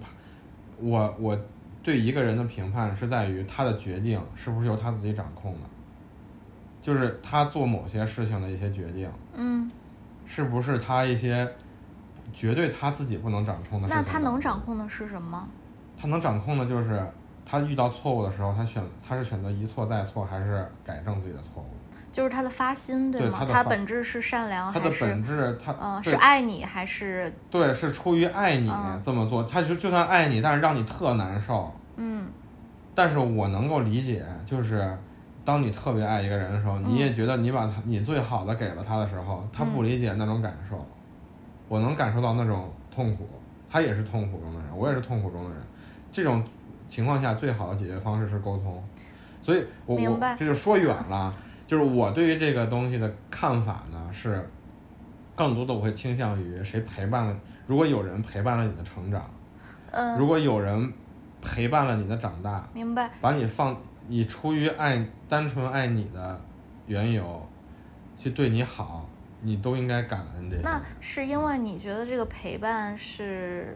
我我对一个人的评判是在于他的决定是不是由他自己掌控的，就是他做某些事情的一些决定，嗯，是不是他一些绝对他自己不能掌控的事情。那他能掌控的是什么？他能掌控的就是他遇到错误的时候，他选他是选择一错再错，还是改正自己的错误？就是他的发心，吗？对吗他本质是善良他的本质，他嗯、对是爱你还是对是出于爱你嗯这么做，他就就算爱你，但是让你特难受。嗯但是我能够理解，就是当你特别爱一个人的时候，嗯你也觉得你把他你最好的给了他的时候，他不理解那种感受，我能感受到那种痛苦，他也是痛苦中的人，我也是痛苦中的人。这种情况下，最好的解决方式是沟通。所以我，我明白这就说远了。就是我对于这个东西的看法呢，是更多的我会倾向于谁陪伴了，如果有人陪伴了你的成长，嗯，如果有人陪伴了你的长大，明白。把你放，你出于爱，单纯爱你的缘由，去对你好，你都应该感恩这些。那是因为你觉得这个陪伴是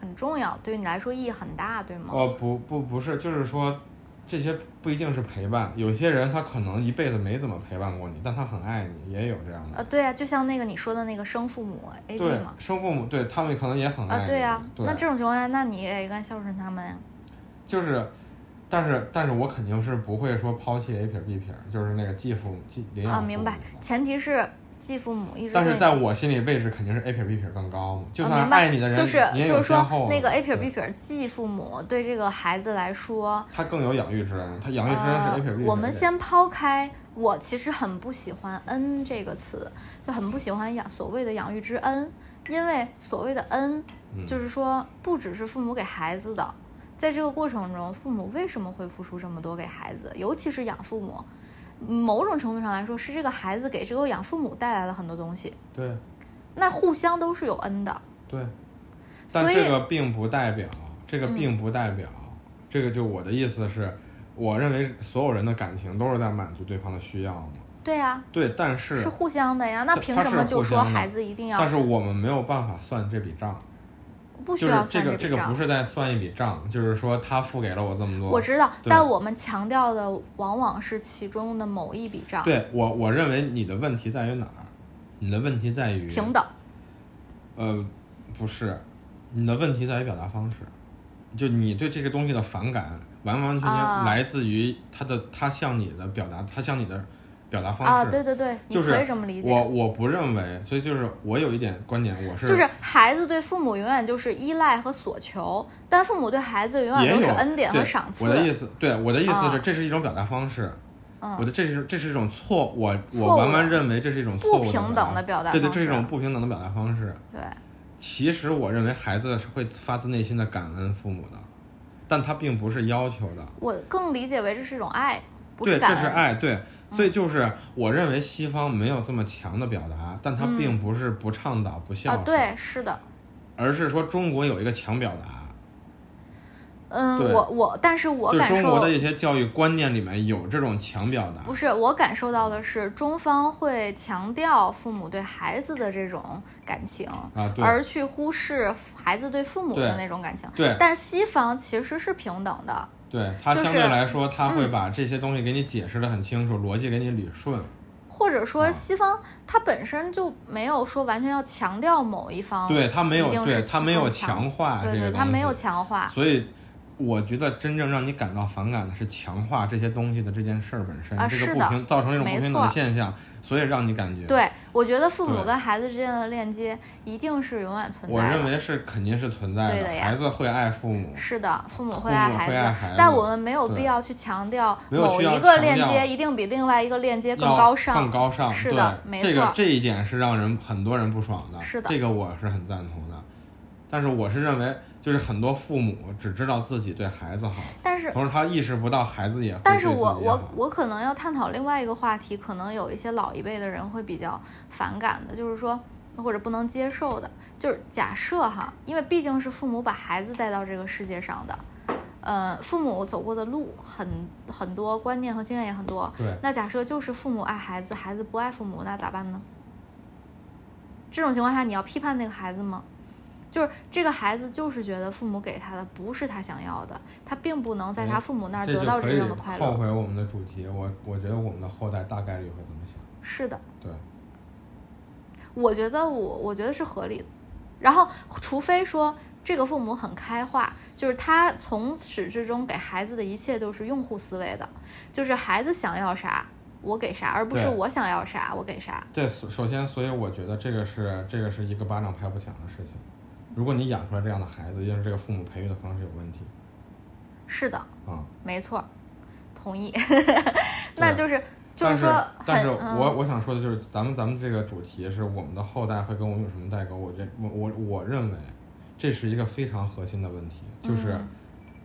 很重要，对于你来说意义很大，对吗？哦，不不不是，就是说，这些不一定是陪伴。有些人他可能一辈子没怎么陪伴过你，但他很爱你，也有这样的。呃，对啊，就像那个你说的那个生父母 A B 对嘛，，生父母对他们可能也很爱你。啊，对呀、对那这种情况下，那你也应该孝顺他们呀。就是，但是但是我肯定是不会说抛弃 A 撇 B 撇，就是那个继父继领养啊，父母明白。前提是继父母一直但是在我心里位置肯定是 A 撇 B 撇更高嘛，就算爱你的人，就是就是说那个 A 撇对 B 撇继父母对这个孩子来说，他更有养育之恩，他养育之恩是 A 撇 B。我们先抛开，我其实很不喜欢“恩”这个词，就很不喜欢养所谓的养育之恩，因为所谓的恩，嗯就是说不只是父母给孩子的，在这个过程中，父母为什么会付出这么多给孩子，尤其是养父母。某种程度上来说，是这个孩子给这个养父母带来了很多东西，对那互相都是有恩的。对，但所以这个并不代表，这个嗯并不代表，这个就我的意思是，我认为所有人的感情都是在满足对方的需要嘛。对呀、对，但是是互相的呀。那凭什么就说孩子一定要但是我们没有办法算这笔账，不需就是要算笔这个这个？不是在算一笔账，就是说他付给了我这么多，我知道，但我们强调的往往是其中的某一笔账，对我我认为你的问题在于哪儿？你的问题在于平等。呃，不是，你的问题在于表达方式，就你对这个东西的反感，完完全全啊来自于他的他向你的表达，他向你的表达方式。啊，对对对，你就是可以这么理解。我我不认为，所以就是我有一点观点，我是就是孩子对父母永远就是依赖和索求，但父母对孩子永远都是恩典和赏赐。我的意思，对我的意思是，啊这是一种表达方式。嗯我的这是这是一种错，我错我完完认为这是一种错误不平等的表达对对，方式这是一种不平等的表达方式。对，其实我认为孩子是会发自内心的感恩父母的，但他并不是要求的。我更理解为这是一种爱，不对，是感恩。这是爱，对，所以就是我认为西方没有这么强的表达，但它嗯并不是不倡导、不孝啊，对，是的，而是说中国有一个强表达，嗯，我我，但是我就是感受中国的一些教育观念里面有这种强表达不，是我感受到的是，中方会强调父母对孩子的这种感情，啊，而去忽视孩子对父母的那种感情。对但西方其实是平等的，对，他相对来说他会嗯把这些东西给你解释的很清楚，逻辑给你捋顺，或者说啊西方它本身就没有说完全要强调某一方，对他没有对他没有强化对对，个东西，它没有强化。所以。我觉得真正让你感到反感的是强化这些东西的这件事儿本身，啊是的这个不平造成这种不平等的现象，所以让你感觉对，我觉得父母跟孩子之间的链接一定是永远存在的。我认为是肯定是存在对的呀孩子会爱父母，是的，父母会爱孩子，孩子但我们没有必要去强调某一个链接一定比另外一个链接更高尚。更高尚。是的没错这个这一点是让人很多人不爽的。是的这个我是很赞同的。但是我是认为，就是很多父母只知道自己对孩子好，但是，同时他意识不到孩子也会但是我我我可能要探讨另外一个话题，可能有一些老一辈的人会比较反感的，就是说或者不能接受的，就是假设哈，因为毕竟是父母把孩子带到这个世界上的。呃，父母走过的路很很多，观念和经验也很多。对那假设就是父母爱孩子，孩子不爱父母，那咋办呢？这种情况下，你要批判那个孩子吗？就是这个孩子就是觉得父母给他的不是他想要的，他并不能在他父母那儿得到真正的快乐。后回我们的主题，我我觉得我们的后代大概率会这么想。是的，对，我觉得我我觉得是合理的。然后，除非说这个父母很开化，就是他从始至终给孩子的一切都是用户思维的，就是孩子想要啥我给啥，而不是我想要啥我给啥。对，首首先，所以我觉得这个是这个是一个巴掌拍不响的事情。如果你养出来这样的孩子，一定是这个父母培育的方式有问题是的，啊。没错，同意。那就是就是说很，但是嗯我我想说的就是，咱们咱们这个主题是我们的后代会跟我们有什么代沟？我觉我我我认为这是一个非常核心的问题，就是、嗯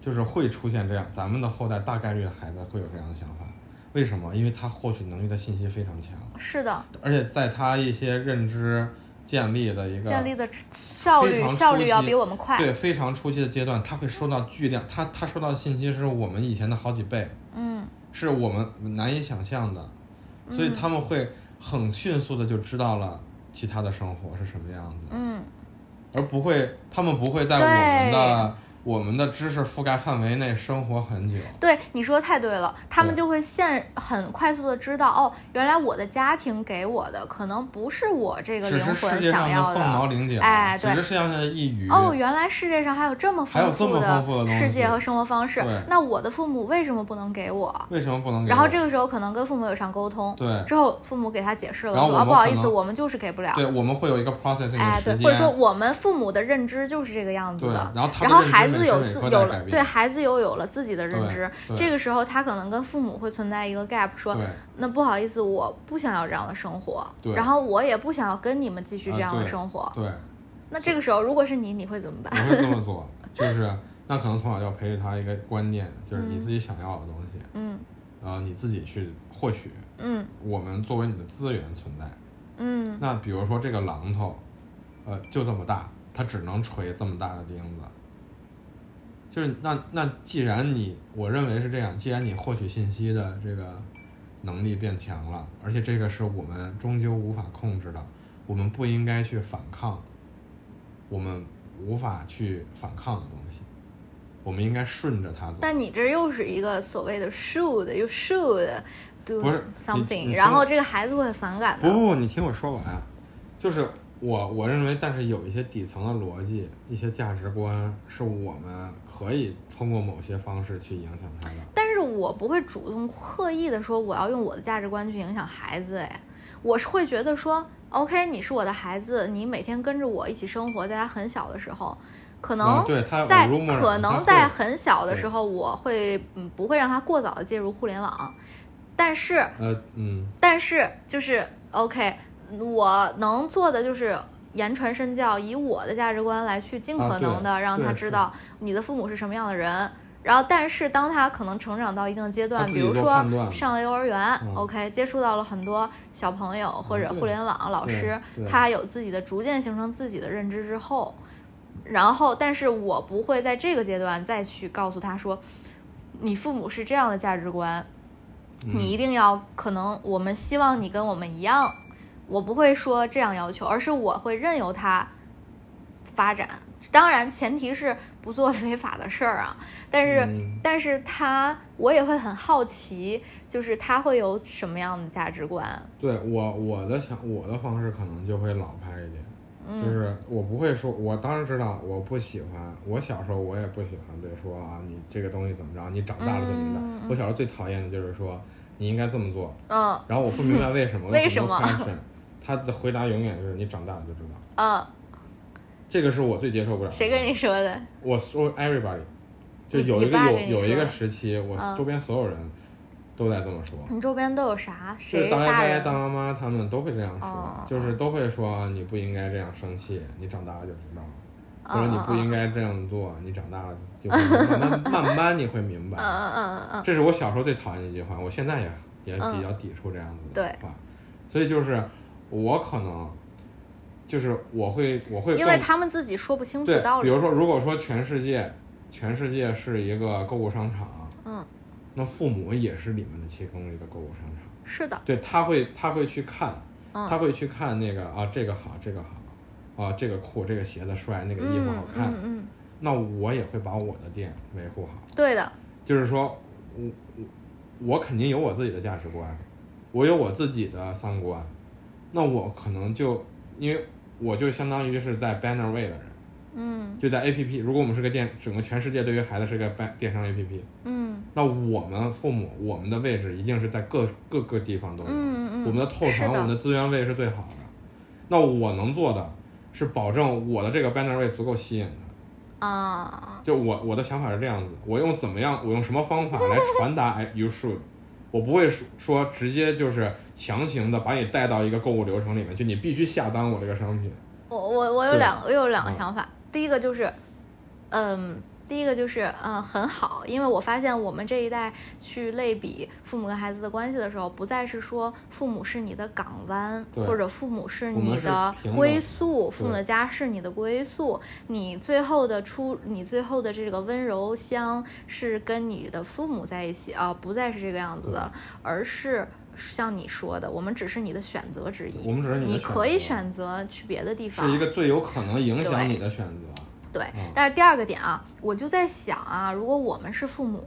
就是会出现这样，咱们的后代大概率的孩子会有这样的想法。为什么？因为他获取能力的信息非常强，是的，而且在他一些认知建立的一个建立的效率效率要比我们快。对非常初期的阶段，他会收到巨量，他他收到的信息是我们以前的好几倍，嗯，是我们难以想象的，所以他们会很迅速的就知道了其他的生活是什么样子，嗯，而不会，他们不会在我们的我们的知识覆盖范围内生活很久。对，你说的太对了，他们就会现很快速的知道，哦，原来我的家庭给我的可能不是我这个灵魂想要凤毛麟角，哎，对只是。世界上的一隅。哦，原来世界上还有这么丰富的世界和生活方式，那我的父母为什么不能给我？为什么不能给我？然后这个时候可能跟父母有上沟通，对之后父母给他解释了，然后说我们可能啊不好意思，我们就是给不了。对，我们会有一个 processing 哎，对，或者说我们父母的认知就是这个样子对的，然后孩子有时每自有了，对孩子又有了自己的认知，这个时候他可能跟父母会存在一个 gap，说那不好意思，我不想要这样的生活，对然后我也不想要跟你们继续啊这样的生活。对，那这个时候如果是你，你会怎么办？我会这么做，就是那可能从小就要培育他一个观念，就是你自己想要的东西，嗯然后你自己去获取，嗯我们作为你的资源存在。嗯那比如说这个榔头，呃，就这么大，它只能锤这么大的钉子。就是那那既然你我认为是这样，既然你获取信息的这个能力变强了，而且这个是我们终究无法控制的，我们不应该去反抗，我们无法去反抗的东西，我们应该顺着它走。但你这又是一个所谓的 should，you should do something，然后这个孩子会很反感的。不不不，你听我说完，就是我我认为，但是有一些底层的逻辑、一些价值观，是我们可以通过某些方式去影响他的。但是我不会主动刻意的说我要用我的价值观去影响孩子，哎，我是会觉得说，OK，你是我的孩子，你每天跟着我一起生活，在他很小的时候，可能嗯对他可能在很小的时候，我会嗯不会让他过早的介入互联网，但是呃嗯。但是就是 OK，我能做的就是言传身教，以我的价值观来去尽啊可能的让他知道你的父母是什么样的人。然后，但是当他可能成长到一定阶段，比如说上了幼儿园、嗯。O k 接触到了很多小朋友或者互联网老师，他有自己的逐渐形成自己的认知之后，然后，但是我不会在这个阶段再去告诉他说，你父母是这样的价值观，嗯。你一定要可能我们希望你跟我们一样，我不会说这样要求，而是我会任由他发展。当然，前提是不做 违法的事儿啊。但是，嗯但是他我也会很好奇，就是他会有什么样的价值观？对我我的想我的方式可能就会老派一点，嗯就是我不会说，我当然知道我不喜欢，我小时候我也不喜欢被说啊，你这个东西怎么着，你长大了就明白。嗯嗯嗯我小时候最讨厌的就是说你应该这么做，嗯然后我不明白为什么，为什么他的回答永远就是你长大了就知道，嗯，这个是我最接受不了。谁跟你说的？我说 everybody，就有一个有有一个时期，我嗯周边所有人都在这么说。你周边都有啥？谁就是大伯、大人？大妈妈他们都会这样说，哦就是都会说你不应该这样生气，你长大了就知道或者你不应该这样做，你长大了就会慢慢 慢慢你会明白。嗯嗯嗯嗯嗯，这是我小时候最讨厌的一句话，我现在也也嗯比较抵触这样子的话，所以就是我可能就是我会我会因为他们自己说不清楚对道，理。比如说如果说全世界全世界是一个购物商场，嗯，那父母也是里面的其中一个购物商场。是的，对，他会他会去看，嗯他会去看那个啊，这个好，这个好，啊，这个酷，这个鞋子帅，那个衣服好看。嗯嗯嗯，那我也会把我的店维护好，对的，就是说，我我我肯定有我自己的价值观，我有我自己的三观，那我可能就因为我就相当于是在 banner way 的人，嗯就在 A P P，如果我们是个电，整个全世界对于孩子是个电电商 A P P，嗯那我们父母我们的位置一定是在各各个地方都有。嗯嗯，我们的透是传，我们的资源位是最好的。那我能做的是保证我的这个 banner 位足够吸引的。啊，就我我的想法是这样子，我用怎么样，我用什么方法来传达哎 you should，我不会说说直接就是强行的把你带到一个购物流程里面去，你必须下单我这个商品。我我我有两我有两个嗯想法，第一个就是，嗯。第一个就是，嗯，很好，因为我发现我们这一代去类比父母跟孩子的关系的时候，不再是说父母是你的港湾，或者父母是你的归宿，父母的家是你的归宿，你最后的出，你最后的这个温柔乡是跟你的父母在一起啊，不再是这个样子的，而是像你说的，我们只是你的选择之一，我们只是你的你可以选选择去别的地方，是一个最有可能影响你的选择。对嗯，但是第二个点啊，我就在想啊，如果我们是父母，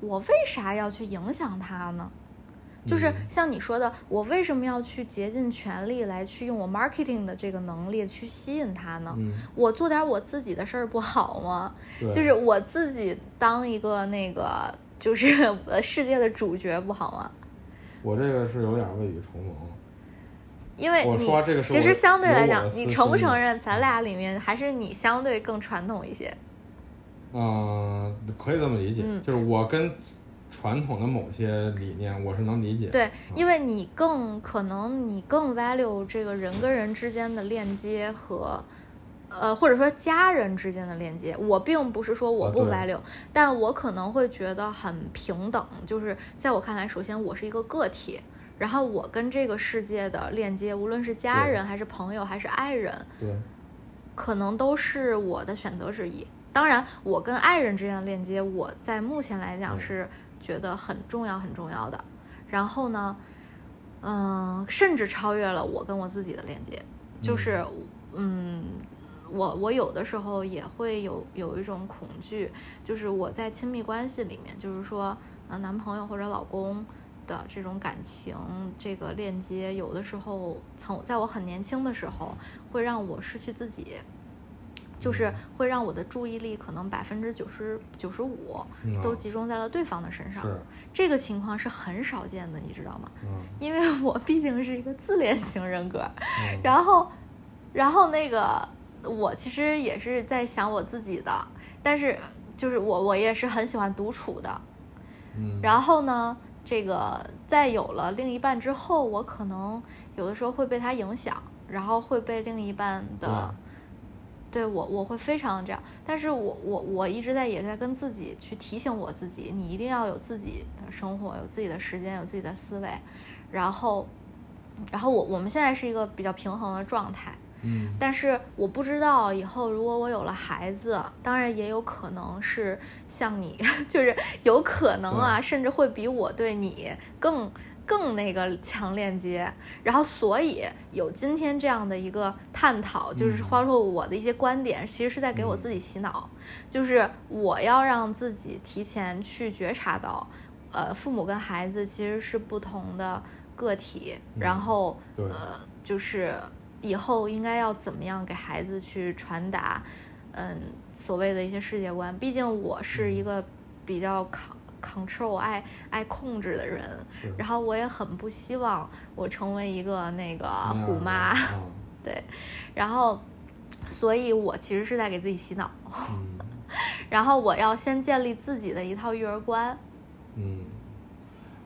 我为啥要去影响他呢？就是嗯像你说的，我为什么要去竭尽全力来去用我 marketing 的这个能力去吸引他呢？嗯，我做点我自己的事儿不好吗？就是我自己当一个那个就是呃世界的主角不好吗？我这个是有点未雨绸缪。我因为你其实相对来讲你承不承认咱俩里面还是你相对更传统一些？嗯，可以这么理解，嗯就是我跟传统的某些理念，我是能理解的。对，因为你更可能你更 value 这个人跟人之间的链接和，呃，或者说家人之间的链接。我并不是说我不 value，、但我可能会觉得很平等。就是在我看来，首先我是一个个体，然后我跟这个世界的链接，无论是家人还是朋友还是爱人，对可能都是我的选择之一。当然，我跟爱人之间的链接，我在目前来讲嗯是觉得很重要、很重要的。然后呢，嗯、甚至超越了我跟我自己的链接，就是，嗯，我我有的时候也会有有一种恐惧，就是我在亲密关系里面，就是说，呃，男朋友或者老公，的这种感情这个链接，有的时候从在我很年轻的时候，会让我失去自己。就是会让我的注意力可能百分之九十九十五嗯都集中在了对方的身上，这个情况是很少见的，你知道吗？嗯因为 我毕竟是一个自恋型人格，嗯然后，然后那个我其实也是在想我自己的，但是就是我我也是很喜欢独处的。嗯，然后呢，这个在有了另一半之后，我可能有的时候会被他影响，然后会被另一半的。对我，我会非常这样，但是我我我一直在也在跟自己去提醒我自己，你一定要有自己的生活，有自己的时间，有自己的思维，然后，然后我我们现在是一个比较平衡的状态，嗯。但是我不知道以后如果我有了孩子，当然也有可能是像你，就是有可能啊，甚至会比我对你更更那个强链接。然后，所以有今天这样的一个探讨，就是嗯。包括我的一些观点，其实是在给我自己洗脑，就是我要让自己提前去觉察到，呃，父母跟孩子其实是不同的个体，然嗯后对。呃，就是以后应该要怎么样给孩子去传达，嗯，所谓的一些世界观。毕竟我是一个比较 con control 爱爱控制的人，然后我也很不希望我成为一个那个虎妈，嗯对，然后，所以我其实是在给自己洗脑，嗯。然后我要先建立自己的一套育儿观。嗯，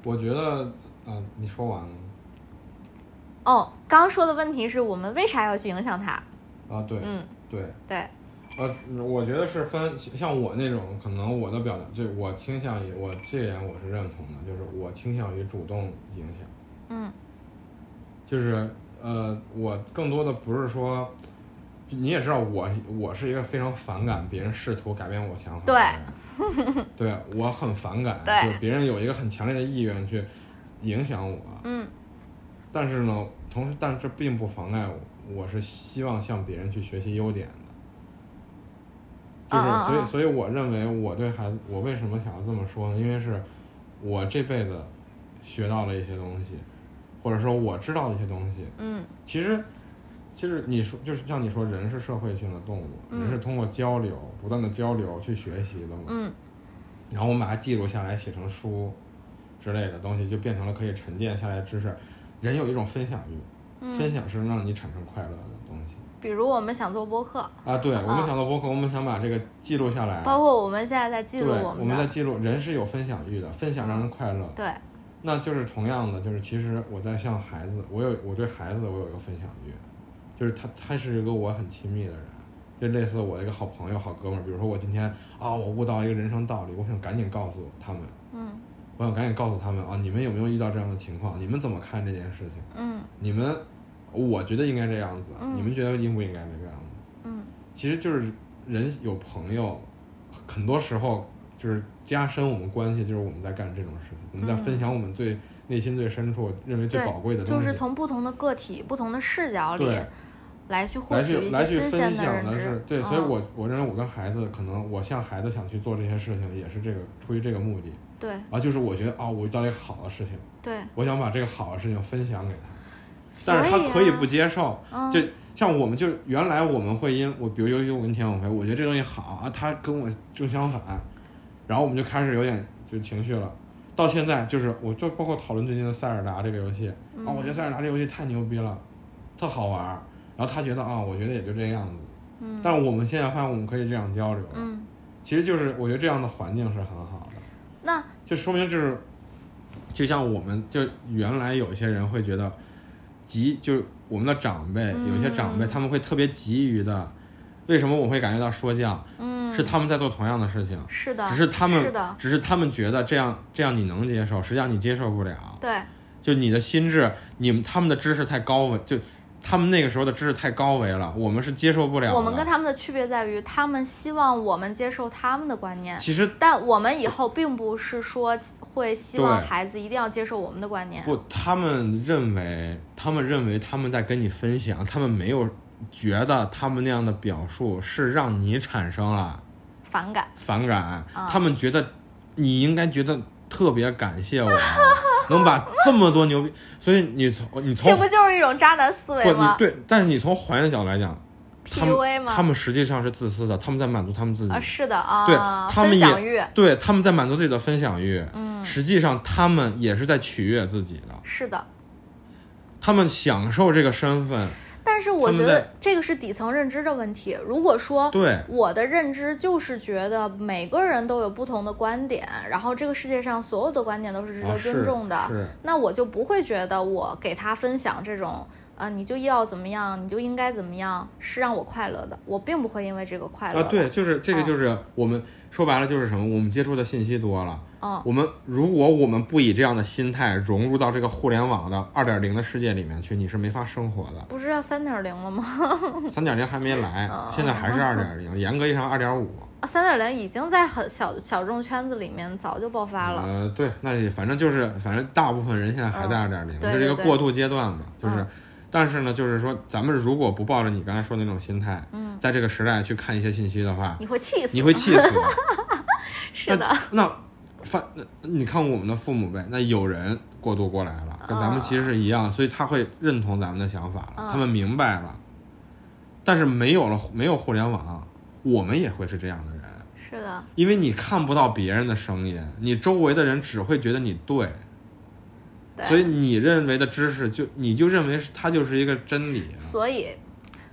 我觉得啊，你说完了哦，刚刚说的问题是我们为啥要去影响他？啊？对，嗯，对，对，呃，我觉得是分像我那种，可能我的表达，就我倾向于我这点我是认同的，就是我倾向于主动影响，嗯。就是呃，我更多的不是说，你也知道我我是一个非常反感别人试图改变我想法的人，对，我很反感，对就是别人有一个很强烈的意愿去影响我，嗯但是呢，同时，但这并不妨碍我，我是希望向别人去学习优点的。就是，所以，所以我认为我对孩子，我为什么想要这么说呢？因为是我这辈子学到了一些东西，或者说我知道的一些东西。嗯其实，其实你说，就是像你说，人是社会性的动物，嗯人是通过交流，不断的交流去学习的嘛。嗯然后我们把它记录下来，写成书之类的东西，就变成了可以沉淀下来的知识。人有一种分享欲，嗯，分享是让你产生快乐的东西比如我们想做播客，啊。对，我们想做播客，我们想把这个记录下来，包括我们现在在记，录我们我，们在记录。人是有分享欲的，分享让人快乐。对，那就是同样的，就是其实我在向孩子，我有我对孩子我有一个分享欲，就是他他是一个我很亲密的人，就类似我一个好朋友、好哥们儿。比如说我今天啊，我悟到一个人生道理，我想赶紧告诉他们，嗯我想赶紧告诉他们啊，你们有没有遇到这样的情况？你们怎么看这件事情？嗯你们，我觉得应该这样子，嗯你们觉得应不应该这个样子？嗯其实就是人有朋友，很多时候就是加深我们关系，就是我们在干这种事情，我们在分享我们最内心最深处认为最宝贵的东西，就是从不同的个体、不同的视角里来去获来取来去分享的是。对，所以嗯我我认为我跟孩子可能我向孩子想去做这些事情，也是这个出于这个目的对啊，就是我觉得啊，我遇到一个好的事情，对，我想把这个好的事情分享给他，但是他可以不接受，嗯就像我们就原来我们会因我比如尤其我跟田永飞，我觉得这东西好啊，他跟我正相反，然后我们就开始有点就情绪了。到现在就是我就包括讨论最近的塞尔达这个游戏、嗯啊，我觉得塞尔达这个游戏太牛逼了，特好玩儿。然后他觉得啊，我觉得也就这样子。嗯但是我们现在发现我们可以这样交流，嗯，其实就是我觉得这样的环境是很好的。那就说明就是，就像我们就原来有一些人会觉得急，就是我们的长辈，有一些长辈嗯他们会特别急于的，为什么我会感觉到说教？嗯是他们在做同样的事情，是的，只是他们是的，只是他们觉得这样这样你能接受，实际上你接受不了。对就你的心智，你们他们的知识太高维，就他们那个时候的知识太高维了，我们是接受不了。我们跟他们的区别在于，他们希望我们接受他们的观念，其实但我们以后并不是说会希望孩子一定要接受我们的观念。不，他们认为，他们认为他们在跟你分享，他们没有觉得他们那样的表述是让你产生了反感，反感，啊他们觉得你应该觉得特别感谢我，能把这么多牛逼，所以你从你从这不就是一种渣男思维不，你吗？对，但是你从还原的角度来讲，他 PUA 吗？们他们实际上是自私的，他们在满足他们自己，啊，是的啊，对他们也对，他们在满足自己的分享欲，嗯。实际上他们也是在取悦自己的，是的。他们享受这个身份，但是我觉得这个是底层认知的问题。如果说对我的认知就是觉得每个人都有不同的观点，然后这个世界上所有的观点都是值得啊尊重的，那我就不会觉得我给他分享这种。啊，你就要怎么样，你就应该怎么样，是让我快乐的。我并不会因为这个快乐啊，对，就是这个，嗯就是我们、说白了就是什么？我们接触的信息多了，嗯，我们如果我们不以这样的心态融入到这个互联网的二点零的世界里面去，你是没法生活的。不是要三点零了吗？三点零还没来，嗯现在还是二点零，严格意义上二点五。啊，三点零已经在很小小众圈子里面早就爆发了。呃，对，那也反正就是，反正大部分人现在还在二点零，对对对这是一个过渡阶段嘛，就是。嗯但是呢，就是说，咱们如果不抱着你刚才说的那种心态，嗯，在这个时代去看一些信息的话，你会气死，你会气死。是的，那反那你看我们的父母呗，那有人过渡过来了，跟咱们其实是一样，所以他会认同咱们的想法了，嗯他们明白了。但是没有了没有互联网，我们也会是这样的人，是的，因为你看不到别人的声音，你周围的人只会觉得你对，对所以你认为的知识就你就认为是它就是一个真理，所以。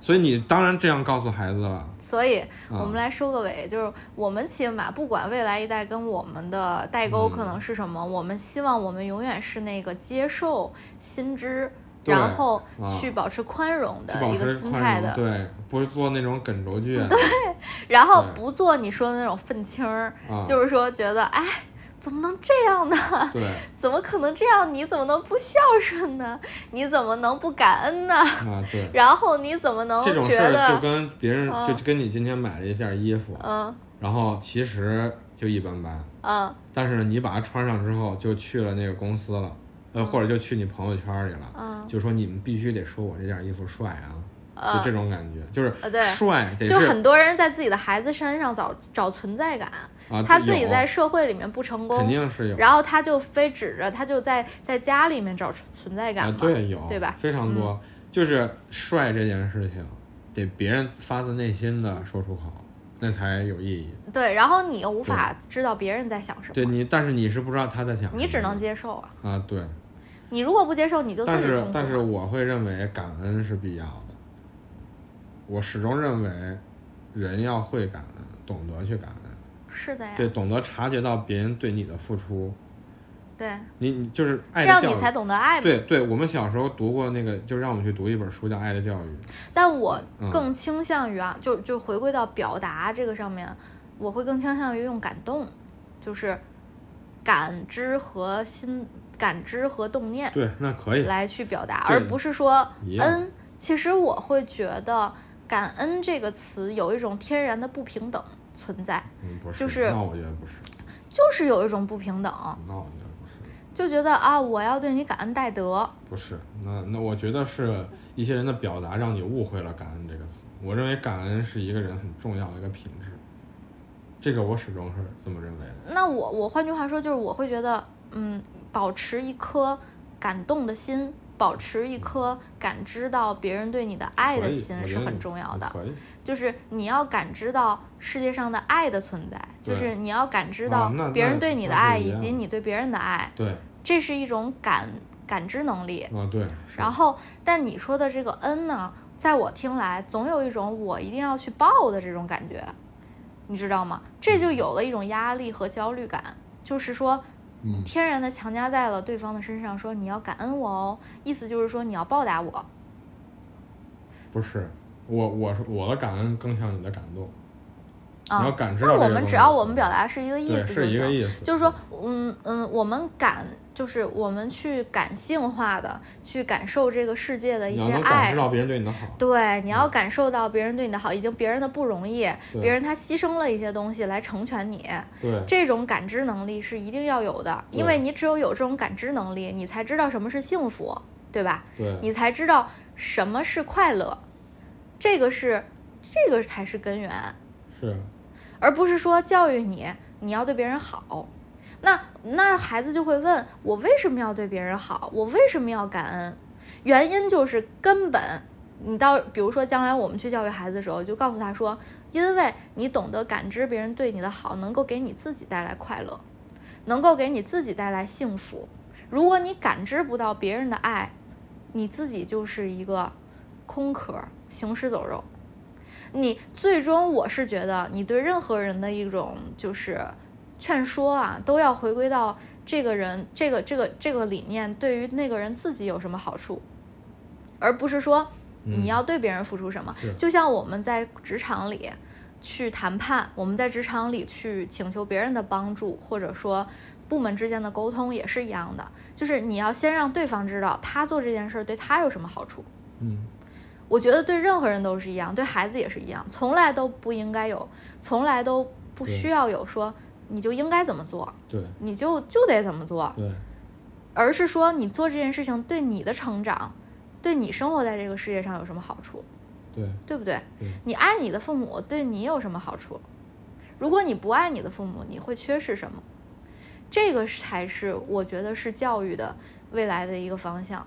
所以你当然这样告诉孩子了。所以，嗯我们来收个尾，就是我们起码，不管未来一代跟我们的代沟可能是什么，我们希望我们永远是那个接受新知，然后啊去保持宽容的一个心态的，对，不是做那种梗轴剧，对然后不做你说的那种愤青儿，啊，就是说觉得哎。怎么能这样呢？对 怎么可能这样？你怎么能不孝顺呢？你怎么能不感恩呢？啊对。然后你怎么能这种事儿就，跟别人嗯就跟你今天买了一件衣服，嗯然后其实就一般般，嗯但是呢，你把它穿上之后就去了那个公司了，呃，或者就去你朋友圈里了，嗯就说你们必须得说我这件衣服帅啊，就嗯，这种感觉，就是帅得就很多人在自己的孩子身上找找存在感，啊，他自己在社会里面不成功肯功，定是有然后他就非指着他就在在家里面找存在感啊，对有对吧？嗯非常多，就是帅这件事情，得别人发自内心的说出口，那才有意义。对，然后你又无法知道别人在想什么，对你，但是你是不知道他在想什么，你只能接受啊。啊，对。你如果不接受，你就自但己但是但是。我会认为感恩是必要的。我始终认为，人要会感恩，懂得去感恩，是的呀，对，懂得察觉到别人对你的付出。对，你你就是这爱的教育。样你才懂得爱嘛。对对，我们小时候读过那个，就让我们去读一本书叫《爱的教育》。但我嗯更倾向于啊，就就回归到表达这个上面，我会更倾向于用感动，就是感知和心感知和动念对，那可以。来去表达，而不是说恩。其实我会觉得“感恩”这个词有一种天然的不平等存在，嗯，不是。就是那我觉得不是。就是有一种不平等，那我觉得不是。就觉得啊，我要对你感恩戴德。不是，那那我觉得是一些人的表达让你误会了“感恩”这个词。我认为感恩是一个人很重要的一个品质，这个我始终是这么认为的。那我我换句话说，就是我会觉得，嗯，保持一颗感动的心，保持一颗感知到别人对你的爱的心是很重要的。就是你要感知到世界上的爱的存在，就是你要感知到别人对你的爱，以及你对别人的爱，对，这是一种感感知能力。啊对。然后，但你说的这个恩呢，在我听来，总有一种我一定要去报的这种感觉，你知道吗？这就有了一种压力和焦虑感，就是说，嗯。天然的强加在了对方的身上，说你要感恩我哦，意思就是说你要报答我。不是，我我是我的感恩更像你的感动，啊你要感知到那我们只要我们表达是一个意思就是行，一个意思，就是说，嗯嗯，我们感就是我们去感性化的去感受这个世界的一些爱能感知，到别人对你的好，对，你要感受到别人对你的好，已经别人的不容易，别人他牺牲了一些东西来成全你，对这种感知能力是一定要有的，因为你只有有这种感知能力，你才知道什么是幸福，对吧？对你才知道什么是快乐，这个是这个才是根源，是，而不是说教育你你要对别人好。那那孩子就会问我为什么要对别人好？我为什么要感恩？原因就是根本，你到比如说将来我们去教育孩子的时候，就告诉他说，因为你懂得感知别人对你的好，能够给你自己带来快乐，能够给你自己带来幸福。如果你感知不到别人的爱，你自己就是一个空壳，行尸走肉。你最终，我是觉得你对任何人的一种就是劝说啊，都要回归到这个人这个这个这个理念对于那个人自己有什么好处，而不是说你要对别人付出什么。就像我们在职场里去谈判，我们在职场里去请求别人的帮助，或者说部门之间的沟通也是一样的，就是你要先让对方知道他做这件事对他有什么好处。嗯。我觉得对任何人都是一样，对孩子也是一样，从来都不应该有，从来都不需要有说你就应该怎么做，对，你就就得怎么做，对，而是说你做这件事情对你的成长，对你生活在这个世界上有什么好处，对，对不对？对，你爱你的父母对你有什么好处？如果你不爱你的父母，你会缺失什么？这个才是我觉得是教育的未来的一个方向。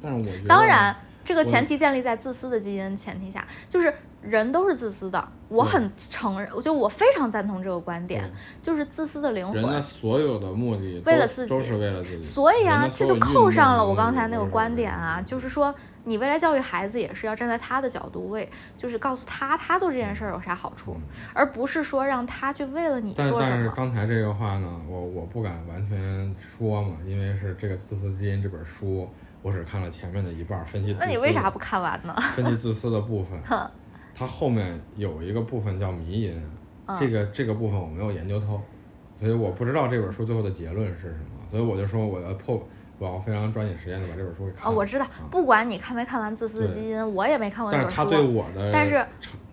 但是我觉得，当然，这个前提建立在自私的基因前提下，就是人都是自私的。我很承认，我就我非常赞同这个观点，就是自私的灵魂。人的所有的目的为了自己，都是为了自己。所以啊，这就扣上了我刚才那个个观点啊，就是说，你未来教育孩子也是要站在他的角度为，就是告诉他他做这件事儿有啥好处，而不是说让他去为了你但但是做什么。刚才这个话呢，我我不敢完全说嘛，因为是这个《自私基因》这本书，我只看了前面的一半儿，分析。那你为啥不看完呢？分析自私的部分？它后面有一个部分叫迷因，嗯这个这个部分我没有研究透，所以我不知道这本书最后的结论是什么，所以我就说我要破，我要非常抓紧时间的把这本书给看哦，了。我知道，不管你看没看完《自私的基因》，我也没看过那本但是他对书。我的，但是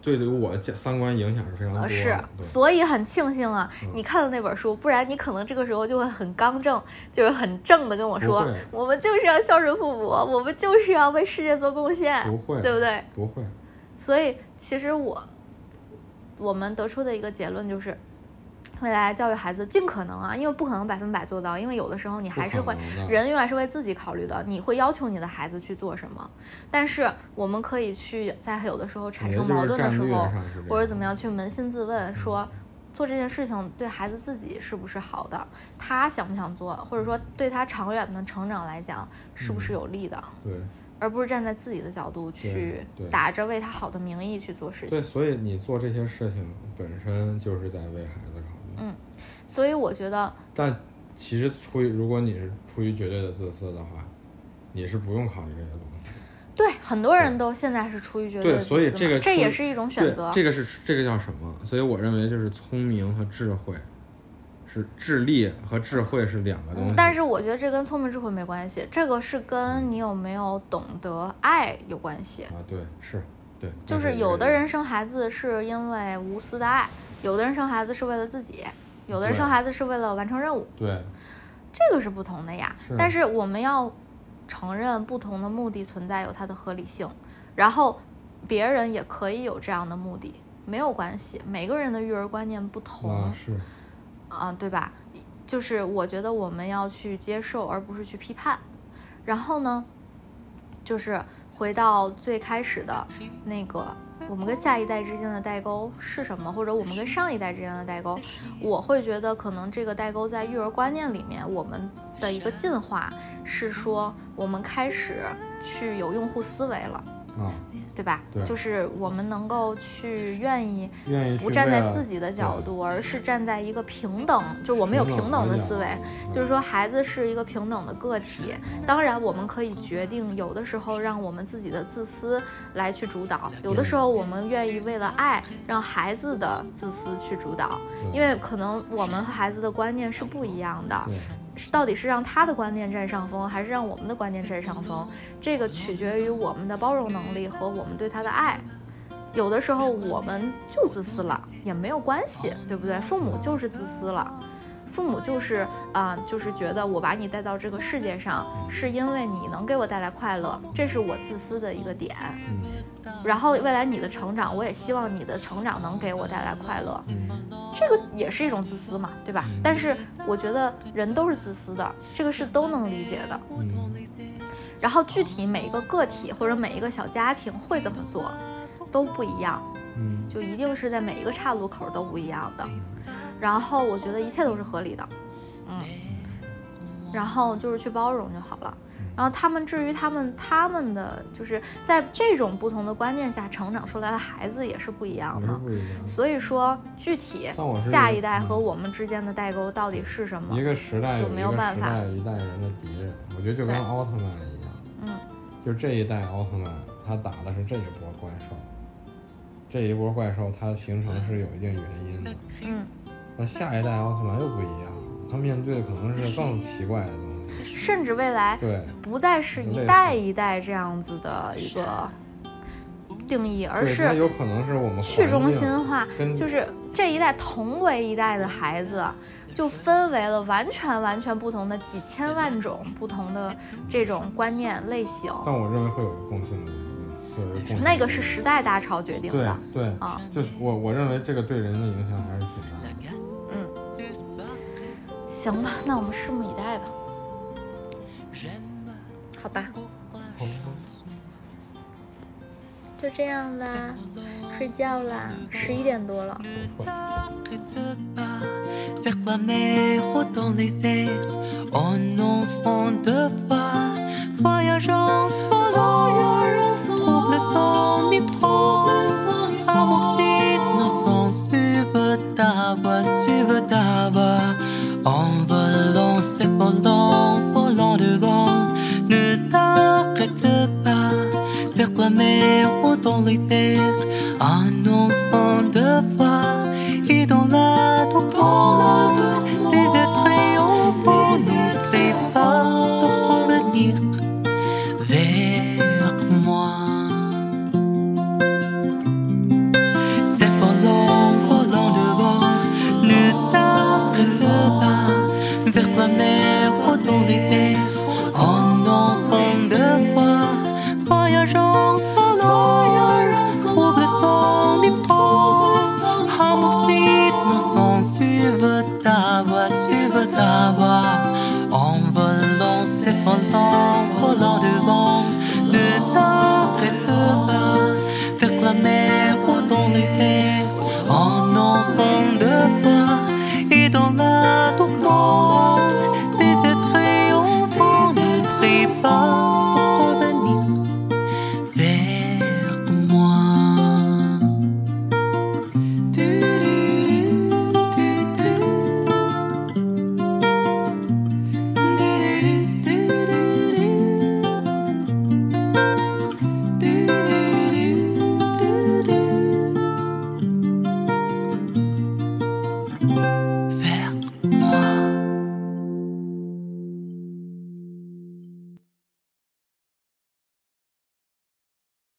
对对我的三观影响是非常多是，所以很庆幸啊，嗯你看了那本书，不然你可能这个时候就会很刚正，就是很正的跟我说，我们就是要孝顺父母，我们就是要为世界做贡献，不会，对不对？不会，所以其实我我们得出的一个结论就是，未来教育孩子尽可能啊，因为不可能百分百做到，因为有的时候你还是会人永远是为自己考虑的，你会要求你的孩子去做什么，但是我们可以去在有的时候产生矛盾的时候或者怎么样去扪心自问说。做这件事情对孩子自己是不是好的？他想不想做？或者说对他长远的成长来讲是不是有利的？对而不是站在自己的角度去打着为他好的名义去做事情对，。所以你做这些事情本身就是在为孩子考虑。嗯所以我觉得，但其实出于如果你是出于绝对的自私的话，你是不用考虑这些东西。对很多人都现在是出于绝对对，自私所以这个这也是一种选择。这个是这个叫什么？所以我认为就是聪明和智慧，是智力和智慧是两个东西。嗯但是我觉得这跟聪明智慧没关系，这个是跟你有没有懂得爱有关系。啊，对，是，对，就是有的人生孩子是因为无私的爱，有的人生孩子是为了自己，有的人生孩子是为了完成任务，对这个是不同的呀是。但是我们要承认不同的目的存在有它的合理性，然后别人也可以有这样的目的，没有关系。每个人的育儿观念不同啊是，啊，对吧？就是我觉得我们要去接受，而不是去批判。然后呢，就是回到最开始的那个，我们跟下一代之间的代沟是什么，或者我们跟上一代之间的代沟，我会觉得可能这个代沟在育儿观念里面，我们的一个进化是说，我们开始去有用户思维了，啊，对吧？对就是我们能够去愿意愿意不站在自己的角度，而是站在一个平等，就是我们有平等的思维，就是说孩子是一个平等的个体。当然，我们可以决定，有的时候让我们自己的自私来去主导，有的时候我们愿意为了爱让孩子的自私去主导，因为可能我们和孩子的观念是不一样的。到底是让他的观念占上风，还是让我们的观念占上风？这个取决于我们的包容能力和我们对他的爱。有的时候我们就自私了，也没有关系，对不对？父母就是自私了，父母就是啊、就是觉得我把你带到这个世界上，是因为你能给我带来快乐，这是我自私的一个点。嗯然后未来你的成长，我也希望你的成长能给我带来快乐。嗯这个也是一种自私嘛，对吧？但是我觉得人都是自私的，这个是都能理解的。嗯然后具体每一个个体或者每一个小家庭会怎么做，都不一样，嗯就一定是在每一个岔路口都不一样的。然后我觉得一切都是合理的，嗯，然后就是去包容就好了。然后他们至于他们他们的就是在这种不同的观念下成长出来的孩子也是不一样的。所以说，具体下一代和嗯我们之间的代沟到底是什么一？个时代就没有办法时代一代人的敌人，我觉得就跟奥特曼一样，嗯，就这一代奥特曼他打的是这一波怪兽，这一波怪兽它形成是有一定原因的。嗯，那下一代奥特曼又不一样，他面对的可能是更奇怪的东西。甚至未来对，不再是一代一代这样子的一个定义，而是有可能是我们去中心化，就是这一代同为一代的孩子，就分为了完全完全不同的几千万种不同的这种观念类型。但我认为会有一个共性的原因，那个是时代大潮决定对的，对，啊，就是我我认为这个对人的影响还是挺大行吧，那我们拭目以待吧，好吧，就这样啦，睡觉啦，十一点多了。Volant, s'effolant, volant devant, ne t'arrête pas, faire quoi mer dans les airs, un enfant de foi, et dans la tourmente des êtres triomphants, n'oubliez pas